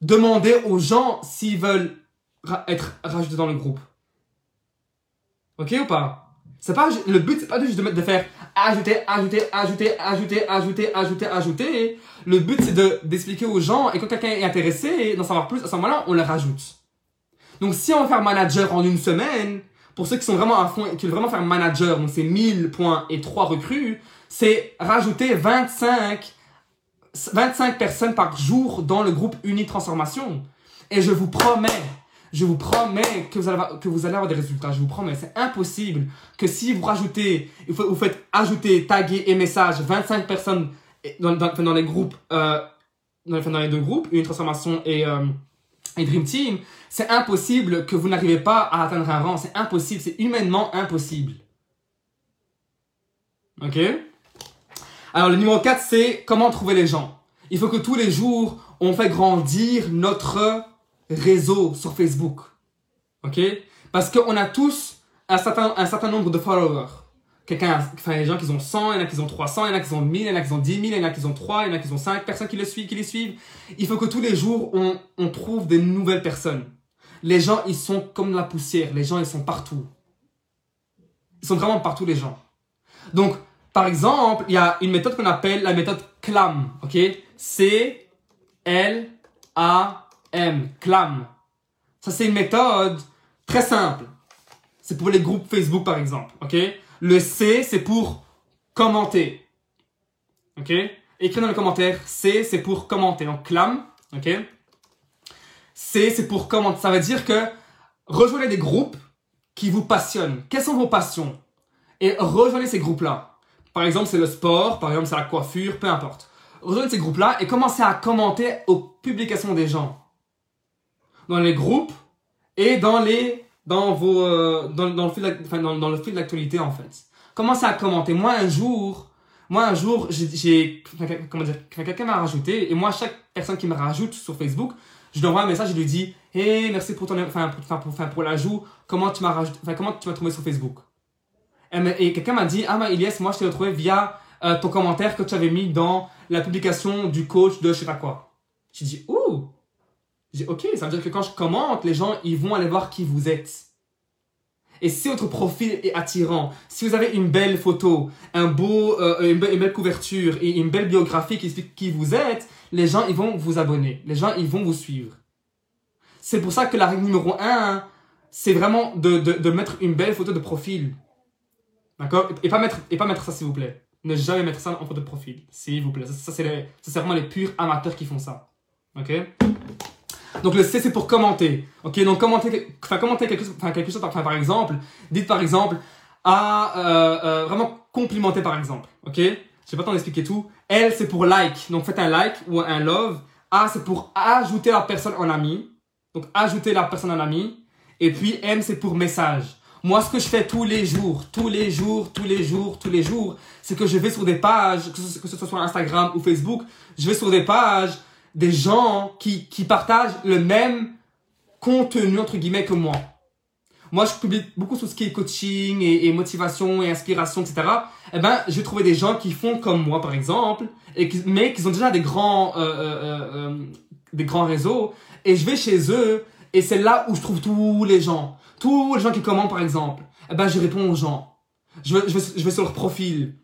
Demandez aux gens s'ils veulent être rajoutés dans le groupe. Ok ou pas? C'est pas le but c'est pas juste de, de faire ajouter ajouter ajouter ajouter ajouter ajouter ajouter. Le but c'est de d'expliquer aux gens et quand quelqu'un est intéressé d'en savoir plus à ce moment-là on le rajoute. Donc si on veut faire manager en une semaine pour ceux qui sont vraiment à fond et qui veulent vraiment faire manager donc c'est 1000 points et 3 recrues c'est rajouter 25 25 personnes par jour dans le groupe Uni Transformation et je vous promets je vous promets que vous allez avoir, que vous allez avoir des résultats. Je vous promets, c'est impossible que si vous rajoutez, vous faites ajouter, taguer et message 25 personnes dans, dans, dans les groupes, euh, dans, dans, les deux groupes, une transformation et, euh, et Dream Team, c'est impossible que vous n'arrivez pas à atteindre un rang. C'est impossible, c'est humainement impossible. Ok? Alors le numéro 4, c'est comment trouver les gens. Il faut que tous les jours, on fait grandir notre réseau sur Facebook. OK? Parce qu'on a tous un certain, un certain nombre de followers. Quelqu'un, enfin, les gens qui ont 100, il y en a qui ont 300, il y en a qui ont 1000, il y en a qui ont 10 000, il y en a qui ont 3, il y en a qui ont 5 personnes qui, le suivent, qui les suivent. Il faut que tous les jours, on, on trouve des nouvelles personnes. Les gens, ils sont comme la poussière. Les gens, ils sont partout. Ils sont vraiment partout les gens. Donc, par exemple, il y a une méthode qu'on appelle la méthode CLAM, ok? C L A M, CLAM. Ça c'est une méthode très simple. C'est pour les groupes Facebook par exemple, ok? Le C c'est pour commenter, ok? Écris dans le commentaire C c'est pour commenter, donc CLAM, ok? C c'est pour commenter. Ça veut dire que rejoignez des groupes qui vous passionnent. Quelles sont vos passions? Et rejoignez ces groupes-là. Par exemple, c'est le sport, par exemple, c'est la coiffure, peu importe. Rejoignez ces groupes-là et commencez à commenter aux publications des gens. Dans les groupes et dans les dans vos euh, dans, dans, le fil enfin, dans, dans, le fil en fait. Commencez à commenter. Moi un jour, moi un jour, j'ai comment dire, quelqu'un m'a rajouté et moi chaque personne qui me rajoute sur Facebook, je lui envoie un message et lui dis Hey, merci pour ton, enfin, pour, pour, pour l'ajout. Comment tu m'as enfin, comment tu m'as trouvé sur Facebook? Et, quelqu'un m'a dit, ah, mais Elias, moi, je t'ai retrouvé via euh, ton commentaire que tu avais mis dans la publication du coach de je sais pas quoi. J'ai dit, ouh! J'ai dit, ok, ça veut dire que quand je commente, les gens, ils vont aller voir qui vous êtes. Et si votre profil est attirant, si vous avez une belle photo, un beau, euh, une, belle couverture et une belle biographie qui explique qui vous êtes, les gens, ils vont vous abonner. Les gens, ils vont vous suivre. C'est pour ça que la règle numéro un, c'est vraiment de, de, de, mettre une belle photo de profil. D'accord? Et, pas mettre, et pas mettre ça, s'il vous plaît. Ne jamais mettre ça en photo de profil, s'il vous plaît. Ça, c'est vraiment les purs amateurs qui font ça. Ok? Donc le C c'est pour commenter. Ok, donc commenter, enfin commenter quelque enfin quelque chose, enfin, par exemple, dites par exemple à euh, euh, vraiment complimenter par exemple. Ok, je vais pas t'en expliquer tout. L c'est pour like, donc faites un like ou un love. A c'est pour ajouter la personne en ami. Donc, ajouter la personne en ami. Et puis, M, c'est pour message. Moi, ce que je fais tous les jours, tous les jours, tous les jours, tous les jours, c'est que je vais sur des pages, que ce, soit sur Instagram ou Facebook, je vais sur des pages des gens qui, qui partagent le même contenu, entre guillemets, que moi. Moi, je publie beaucoup sur ce qui est coaching et, motivation et inspiration, etc. Eh ben, je vais trouver des gens qui font comme moi, par exemple, et mais qui ont déjà des grands, euh, euh, euh, des grands réseaux et je vais chez eux, et c'est là où je trouve tous les gens. Tous les gens qui commentent, par exemple. Eh ben, je réponds aux gens. Je vais, sur leur profil.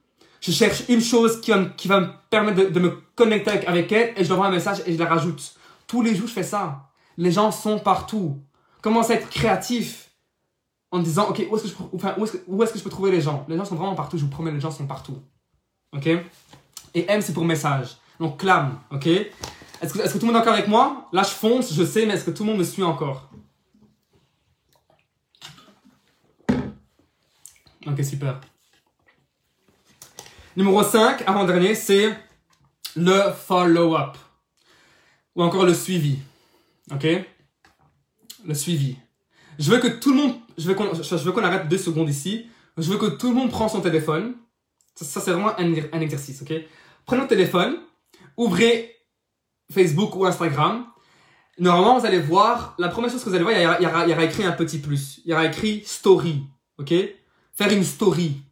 Je cherche une chose qui va, me, permettre de, me connecter avec, elle, et je leur envoie un message et je la rajoute. Tous les jours, je fais ça. Les gens sont partout. Commence à être créatif en disant, ok, où est-ce que, je, que, que peux trouver les gens? Les gens sont vraiment partout, je vous promets, les gens sont partout. Ok? Et M, c'est pour message. Donc, clame, ok? Est-ce que, tout le monde est encore avec moi? Là, je fonce, je sais, mais est-ce que tout le monde me suit encore? Ok, super. Numéro 5, avant-dernier, c'est le follow-up. Ou encore le suivi. Ok? Le suivi. Je veux que tout le monde... Je veux qu'on, qu'on arrête deux secondes ici. Je veux que tout le monde prenne son téléphone. Ça, c'est vraiment un, exercice, ok? Prenez votre téléphone, ouvrez Facebook ou Instagram, normalement, vous allez voir, la première chose que vous allez voir, il y aura écrit un petit plus. Il y aura écrit story. OK? Faire une story.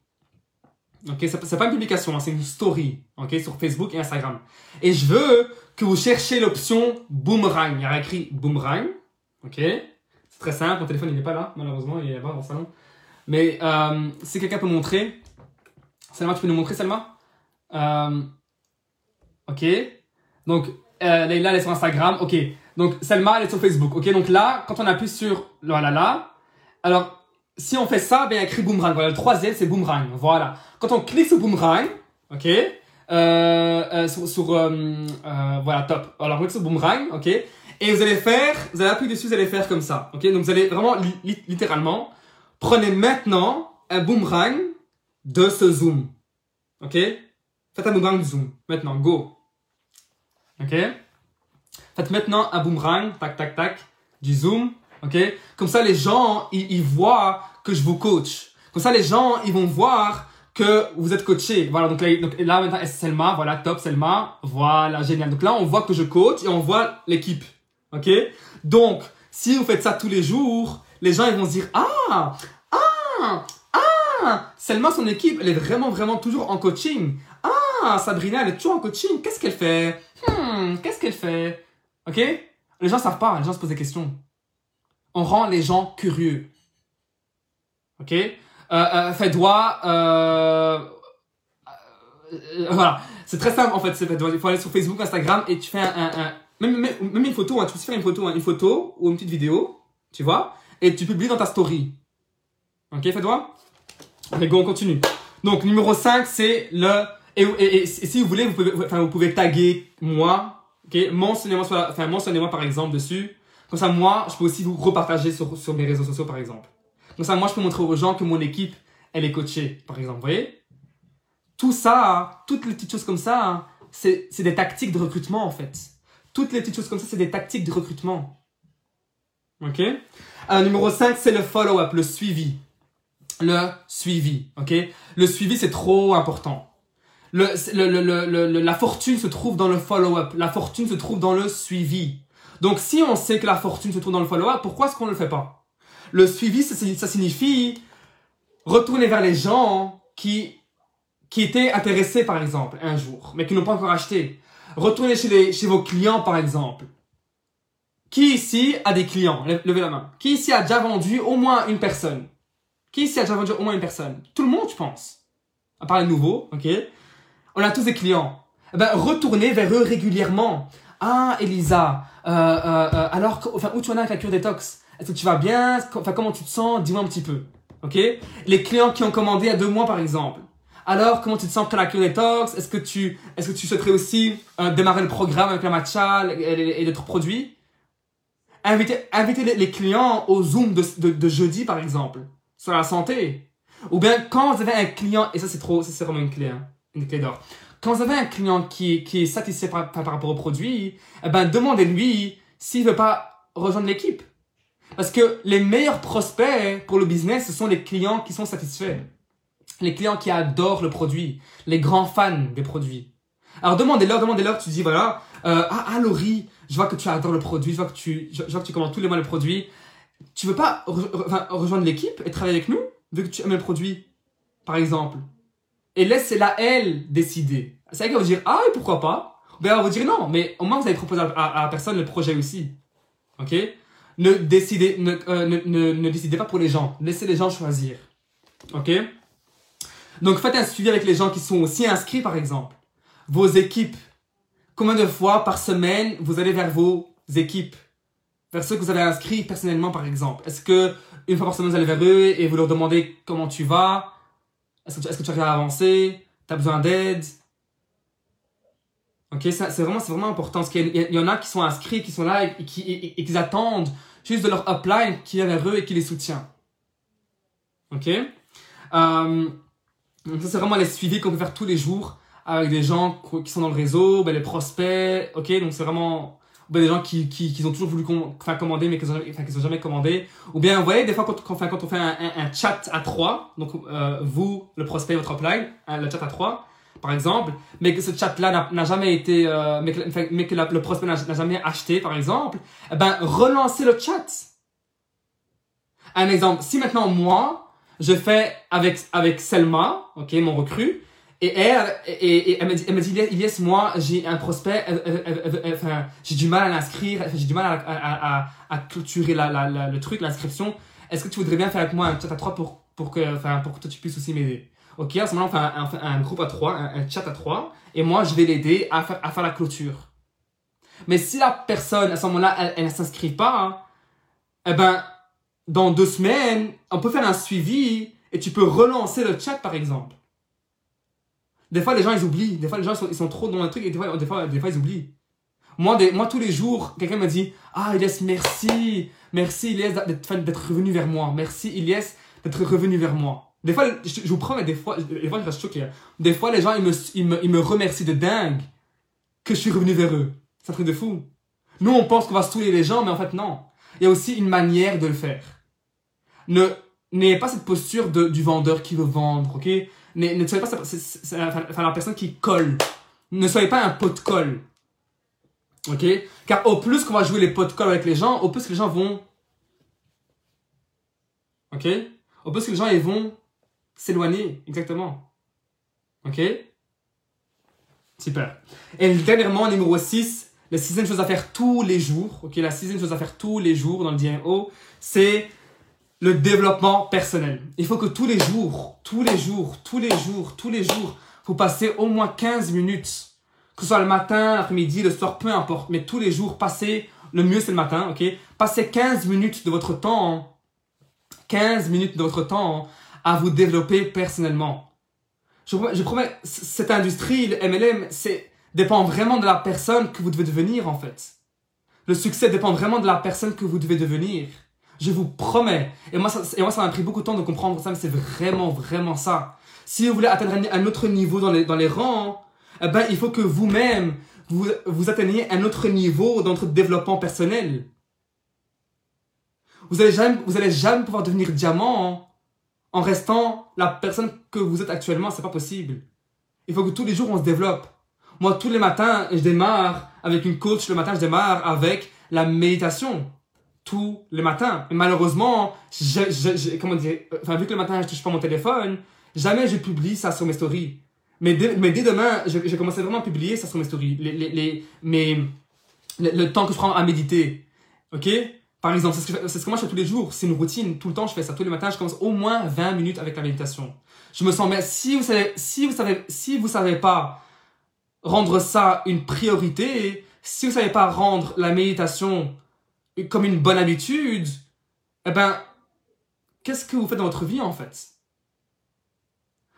OK? C'est pas une publication, hein, c'est une story. OK? Sur Facebook et Instagram. Et je veux que vous cherchiez l'option boomerang. Il y aura écrit boomerang. OK? C'est très simple. Mon téléphone, il n'est pas là, malheureusement. Il est là-bas dans le salon. Mais euh, si quelqu'un peut montrer. Selma, tu peux nous montrer, Selma? Euh, OK? Donc, euh, Leïla, elle est sur Instagram. Ok. Donc, Selma, elle est sur Facebook. Ok. Donc là, quand on appuie sur là, alors, si on fait ça, ben, il y a écrit boomerang. Voilà, le troisième, c'est boomerang. Voilà. Quand on clique sur boomerang, ok, euh, euh, sur, euh, euh, voilà, top. Alors, on clique sur boomerang, ok, et vous allez faire, vous allez appuyer dessus, vous allez faire comme ça, ok. Donc, vous allez vraiment, littéralement, prenez maintenant un boomerang de ce zoom, ok. Faites un boomerang de zoom. Maintenant, go. Ok Faites maintenant un boomerang, tac, tac, tac, du zoom. Ok? Comme ça, les gens, ils, voient que je vous coach. Comme ça, les gens, ils vont voir que vous êtes coaché. Voilà, donc là, donc là maintenant, Selma, voilà, top, Selma, voilà, génial. Donc là, on voit que je coach et on voit l'équipe. Ok? Donc, si vous faites ça tous les jours, les gens, ils vont se dire, ah, ah, ah, Selma, son équipe, elle est vraiment, vraiment toujours en coaching. Ah, Sabrina, elle est toujours en coaching. Qu'est-ce qu'elle fait? Hmm, qu'est-ce qu'elle fait Ok? Les gens savent pas, les gens se posent des questions. On rend les gens curieux. Ok? Euh, euh, euh, euh, voilà. C'est très simple en fait. Il faut aller sur Facebook, Instagram et tu fais un, même, une photo, hein, tu peux aussi faire une photo, hein, une photo ou une petite vidéo, tu vois, et tu publies dans ta story. Ok, doigt Ok, go, on continue. Donc, numéro 5, c'est le... Et, et- si vous voulez, vous pouvez, enfin, vous pouvez taguer moi, ok? Mentionnez-moi enfin, mentionnez-moi par exemple dessus. Comme ça, moi, je peux aussi vous repartager sur, mes réseaux sociaux, par exemple. Comme ça, moi, je peux montrer aux gens que mon équipe, elle est coachée, par exemple. Vous voyez? Tout ça, hein, toutes les petites choses comme ça, hein, c'est des tactiques de recrutement, en fait. Toutes les petites choses comme ça, c'est des tactiques de recrutement. Ok? Euh, Numéro 5, c'est le follow-up, le suivi. Le suivi, ok? Le suivi, c'est trop important. Le, le- le- la fortune se trouve dans le follow-up. La fortune se trouve dans le suivi. Donc, si on sait que la fortune se trouve dans le follow-up, pourquoi est-ce qu'on ne le fait pas? Le suivi, ça, ça signifie retourner vers les gens qui, qui étaient intéressés, par exemple, un jour, mais qui n'ont pas encore acheté. Retourner chez, les, chez vos clients, par exemple. Qui ici a des clients? Levez la main. Qui ici a déjà vendu au moins une personne? Qui ici a déjà vendu au moins une personne? Tout le monde, je pense. À part les nouveaux, ok? On a tous des clients. Eh ben, retournez vers eux régulièrement. Ah, Elisa, alors, que- enfin, où tu en es avec la cure détox? Est-ce que tu vas bien? Enfin, comment tu te sens? Dis-moi un petit peu. Ok? Les clients qui ont commandé a deux mois, par exemple. Alors, comment tu te sens après la cure détox? Est-ce que tu, est-ce que tu souhaiterais aussi euh, démarrer le programme avec la matcha et, d'autres produits? Invitez, invitez les, clients au Zoom de, de, jeudi, par exemple, sur la santé. Ou bien, quand vous avez un client, et ça c'est trop, c'est vraiment une clé, hein, une clé d'or. Quand vous avez un client qui, est satisfait par, par, rapport au produit, eh ben, demandez-lui s'il veut pas rejoindre l'équipe. Parce que les meilleurs prospects pour le business, ce sont les clients qui sont satisfaits. Les clients qui adorent le produit. Les grands fans des produits. Alors demandez-leur, demandez-leur, tu dis voilà, euh, ah, ah Laurie, je vois que tu adores le produit, je vois que tu, je, vois que tu commandes tous les mois le produit. Tu veux pas rejoindre l'équipe et travailler avec nous, vu que tu aimes le produit, par exemple? Et laissez-la elle décider. C'est elle qui va vous dire ah et pourquoi pas? Ou bien elle va vous dire non, mais au moins vous avez proposé à, à- à la personne le projet aussi. Ok? Ne décidez, ne, euh, ne, ne, ne décidez pas pour les gens. Laissez les gens choisir. Ok? Donc faites un suivi avec les gens qui sont aussi inscrits, par exemple. Vos équipes. Combien de fois par semaine vous allez vers vos équipes? Vers ceux que vous avez inscrits personnellement, par exemple. Est-ce que une fois par semaine vous allez vers eux et vous leur demandez comment tu vas? Est-ce que, tu- est-ce que tu arrives à avancer? T'as besoin d'aide? Ok, c'est vraiment, vraiment important parce qu'il y, a- il y en a qui sont inscrits, qui sont là et qui, attendent juste de leur upline qui vient vers eux et qui les soutient. Ok? Euh, donc ça, c'est vraiment les suivis qu'on peut faire tous les jours avec des gens qui sont dans le réseau, ben, les prospects, ok? Donc c'est vraiment ben, des gens qui, qui, qui ont toujours voulu com- commander mais qui n'ont enfin, jamais commandé. Ou bien, vous voyez, des fois quand, quand, enfin, quand on fait un, un, chat à trois, donc euh, vous, le prospect, votre upline, hein, le chat à trois, par exemple, mais que ce chat-là n'a- jamais été, euh, mais que, mais que le prospect n'a jamais acheté, par exemple, eh ben, relancez le chat. Un exemple, si maintenant moi, je fais avec, avec Selma, ok, mon recrue, et elle, et, elle me dit, elle dit, moi, j'ai un prospect, enfin, j'ai du mal à l'inscrire, j'ai du mal à, clôturer le truc, l'inscription. Est-ce que tu voudrais bien faire avec moi un chat à trois pour, pour que, pour que toi tu puisses aussi m'aider? Ok, à ce moment-là, on fait un, groupe à trois, un, chat à trois, et moi, je vais l'aider à faire, la clôture. Mais si la personne, à ce moment-là, elle, ne s'inscrit pas, eh ben, dans deux semaines, on peut faire un suivi et tu peux relancer le chat, par exemple. Des fois, les gens, ils oublient. Des fois, les gens, ils sont, trop dans le truc et des fois, des fois, ils oublient. Moi, moi, tous les jours, quelqu'un me dit Ah, Ilyes, merci. Merci, Ilyes, d'être revenu vers moi. Merci, Ilyes, d'être revenu vers moi. Des fois, je, je vous promets, des fois, des fois, je reste choqué. hein. Des fois, les gens, ils me, ils, me, ils me remercient de dingue que je suis revenu vers eux. C'est un truc de fou. Nous, on pense qu'on va saouler les gens, mais en fait, non. Il y a aussi une manière de le faire. Ne, n'ayez pas cette posture de, du vendeur qui veut vendre, ok? Ne, ne soyez pas la, personne qui colle. Ne soyez pas un pot de colle. Ok? Car au plus qu'on va jouer les pots de colle avec les gens, au plus que les gens vont. Ok? Au plus que les gens vont s'éloigner, exactement. Ok? Super. Et dernièrement, numéro 6, la sixième chose à faire tous les jours, ok? La sixième chose à faire tous les jours dans le DMO, c'est le développement personnel. Il faut que tous les jours, tous les jours, tous les jours, tous les jours, vous passez au moins 15 minutes, que ce soit le matin, l'après-midi, le soir, peu importe, mais tous les jours, passez, le mieux c'est le matin, ok? Passez 15 minutes de votre temps, 15 minutes de votre temps à vous développer personnellement. Je, je promets, cette industrie, le MLM, c'est, dépend vraiment de la personne que vous devez devenir, en fait. Le succès dépend vraiment de la personne que vous devez devenir. Je vous promets. Et moi, ça, et moi, ça m'a pris beaucoup de temps de comprendre ça, mais c'est vraiment, vraiment ça. Si vous voulez atteindre un autre niveau dans les, dans les rangs, eh ben, il faut que vous-même, vous, vous atteigniez un autre niveau dans votre développement personnel. Vous allez jamais, vous allez jamais pouvoir devenir diamant en restant la personne que vous êtes actuellement. C'est pas possible. Il faut que tous les jours on se développe. Moi, tous les matins, je démarre avec une coach. Le matin, je démarre avec la méditation tous les matins. Mais malheureusement, je, je, comment dire, enfin, vu que le matin, je touche pas mon téléphone, jamais je publie ça sur mes stories. Mais dès, demain, j'ai commencé vraiment à publier ça sur mes stories. Les, le, temps que je prends à méditer. Ok? Par exemple, c'est ce, que, ce que moi je fais tous les jours. C'est une routine. Tout le temps, je fais ça. Tous les matins, je commence au moins 20 minutes avec la méditation. Je me sens, mais si vous savez, si vous savez, si vous savez pas rendre ça une priorité, si vous savez pas rendre la méditation comme une bonne habitude, eh ben, qu'est-ce que vous faites dans votre vie en fait?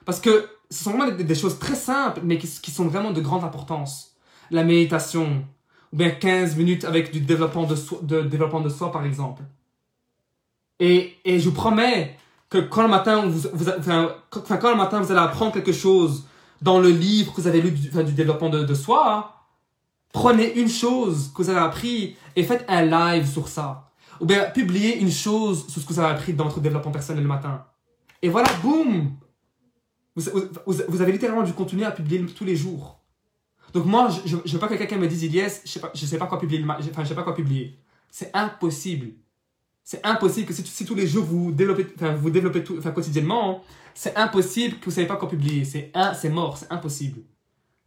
Parce que ce sont vraiment des, choses très simples, mais qui, sont vraiment de grande importance. La méditation, ou bien 15 minutes avec du développement de, soi, de, développement de soi, par exemple. Et, et je vous promets que quand le matin, vous, vous, enfin, quand, le matin vous allez apprendre quelque chose dans le livre que vous avez lu du, du développement de, de soi, Prenez une chose que vous avez appris et faites un live sur ça. Ou bien publiez une chose sur ce que vous avez appris dans votre développement personnel le matin. Et voilà, boum vous, avez littéralement du contenu à publier tous les jours. Donc moi, je ne veux pas que quelqu'un me dise, yes, je sais pas, je sais pas quoi publier, enfin, je sais pas quoi publier. C'est impossible. C'est impossible que si, tous les jours vous développez, vous développez tout, quotidiennement, c'est impossible que vous savez pas quoi publier. C'est mort, c'est impossible.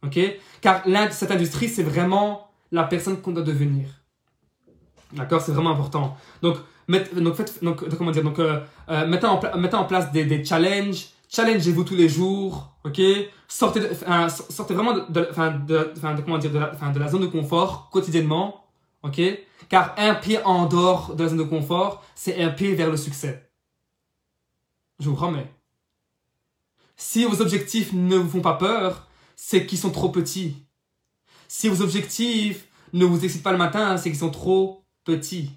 Ok? Car cette industrie, c'est vraiment la personne qu'on doit devenir. D'accord? C'est vraiment important. Donc, donc, faites, donc, comment dire? Donc, euh, euh, mettez, en, place des, challenges. Challengez-vous tous les jours. Ok? Sortez, sortez vraiment de, la, de la zone de confort quotidiennement. Ok? Car un pied en dehors de la zone de confort, c'est un pied vers le succès. Je vous promets. Si vos objectifs ne vous font pas peur, c'est qu'ils sont trop petits. Si vos objectifs ne vous excitent pas le matin, c'est qu'ils sont trop petits.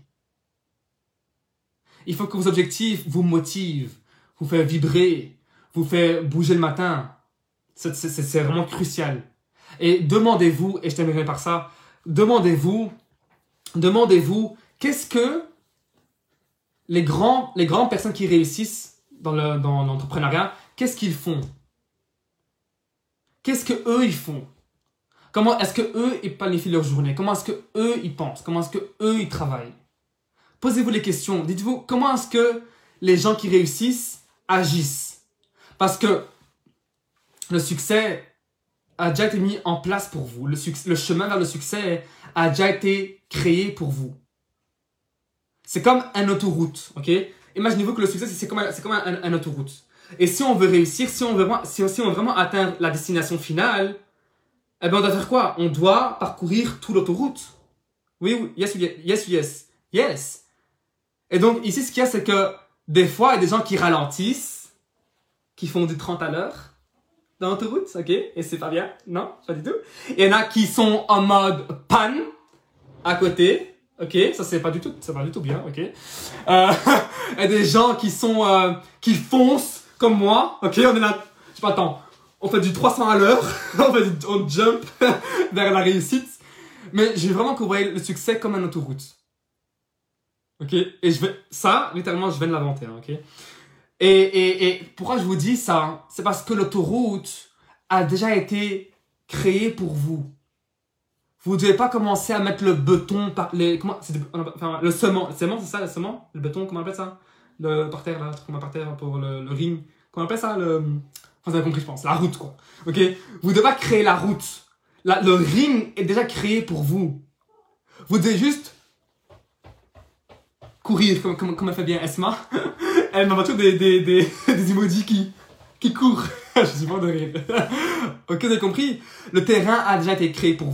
Il faut que vos objectifs vous motivent, vous fassent vibrer, vous fassent bouger le matin. C'est vraiment crucial. Et demandez-vous, et je terminerai par ça, demandez-vous, demandez-vous, qu'est-ce que les grands, les grandes personnes qui réussissent dans l'entrepreneuriat, qu'est-ce qu'ils font? Qu'est-ce que eux ils font? Comment est-ce que eux ils planifient leur journée? Comment est-ce que eux ils pensent? Comment est-ce que eux ils travaillent? Posez-vous les questions. Dites-vous comment est-ce que les gens qui réussissent agissent? Parce que le succès a déjà été mis en place pour vous. Le, chemin vers le succès a déjà été créé pour vous. C'est comme un autoroute, Imaginez-vous que le succès, c'est comme un autoroute. Et si on veut réussir, si on veut, si, si on veut vraiment atteindre la destination finale, eh ben on doit faire quoi? On doit parcourir toute l'autoroute. Oui, oui, yes, yes, yes, yes. Et donc ici, ce qu'il y a, c'est que des fois, il y a des gens qui ralentissent, qui font du 30 à l'heure dans l'autoroute, ok? Et c'est pas bien, non, pas du tout. Et il y en a qui sont en mode panne à côté, ok? Ça c'est pas du tout, c'est pas du tout bien, ok? Euh, a des gens qui sont euh, qui foncent comme moi, ok, on est là, je sais pas, attends, on fait du 300 à l'heure, on fait du, on jump vers la réussite, mais j'ai vraiment voyez le succès comme un autoroute. Ok, et je vais, ça, littéralement, je viens de l'inventer, hein, ok. Et, et, et pourquoi je vous dis ça C'est parce que l'autoroute a déjà été créée pour vous. Vous devez pas commencer à mettre le béton par les comment enfin, le cement, le cement c'est ça le cement, le béton comment on appelle ça? Le par terre là, le truc par terre pour le ring Comment on appelle ça le... Enfin, vous avez compris, je pense. La route, quoi. Ok? Vous devez pas créer la route. Le ring est déjà créé pour vous. Vous devez juste courir, comme, comme, comme elle fait bien Esma. Elle m'envoie toujours des, des, des, emojis qui, qui courent. Je suis pas de rire. ok, vous avez compris? Le terrain a déjà été créé pour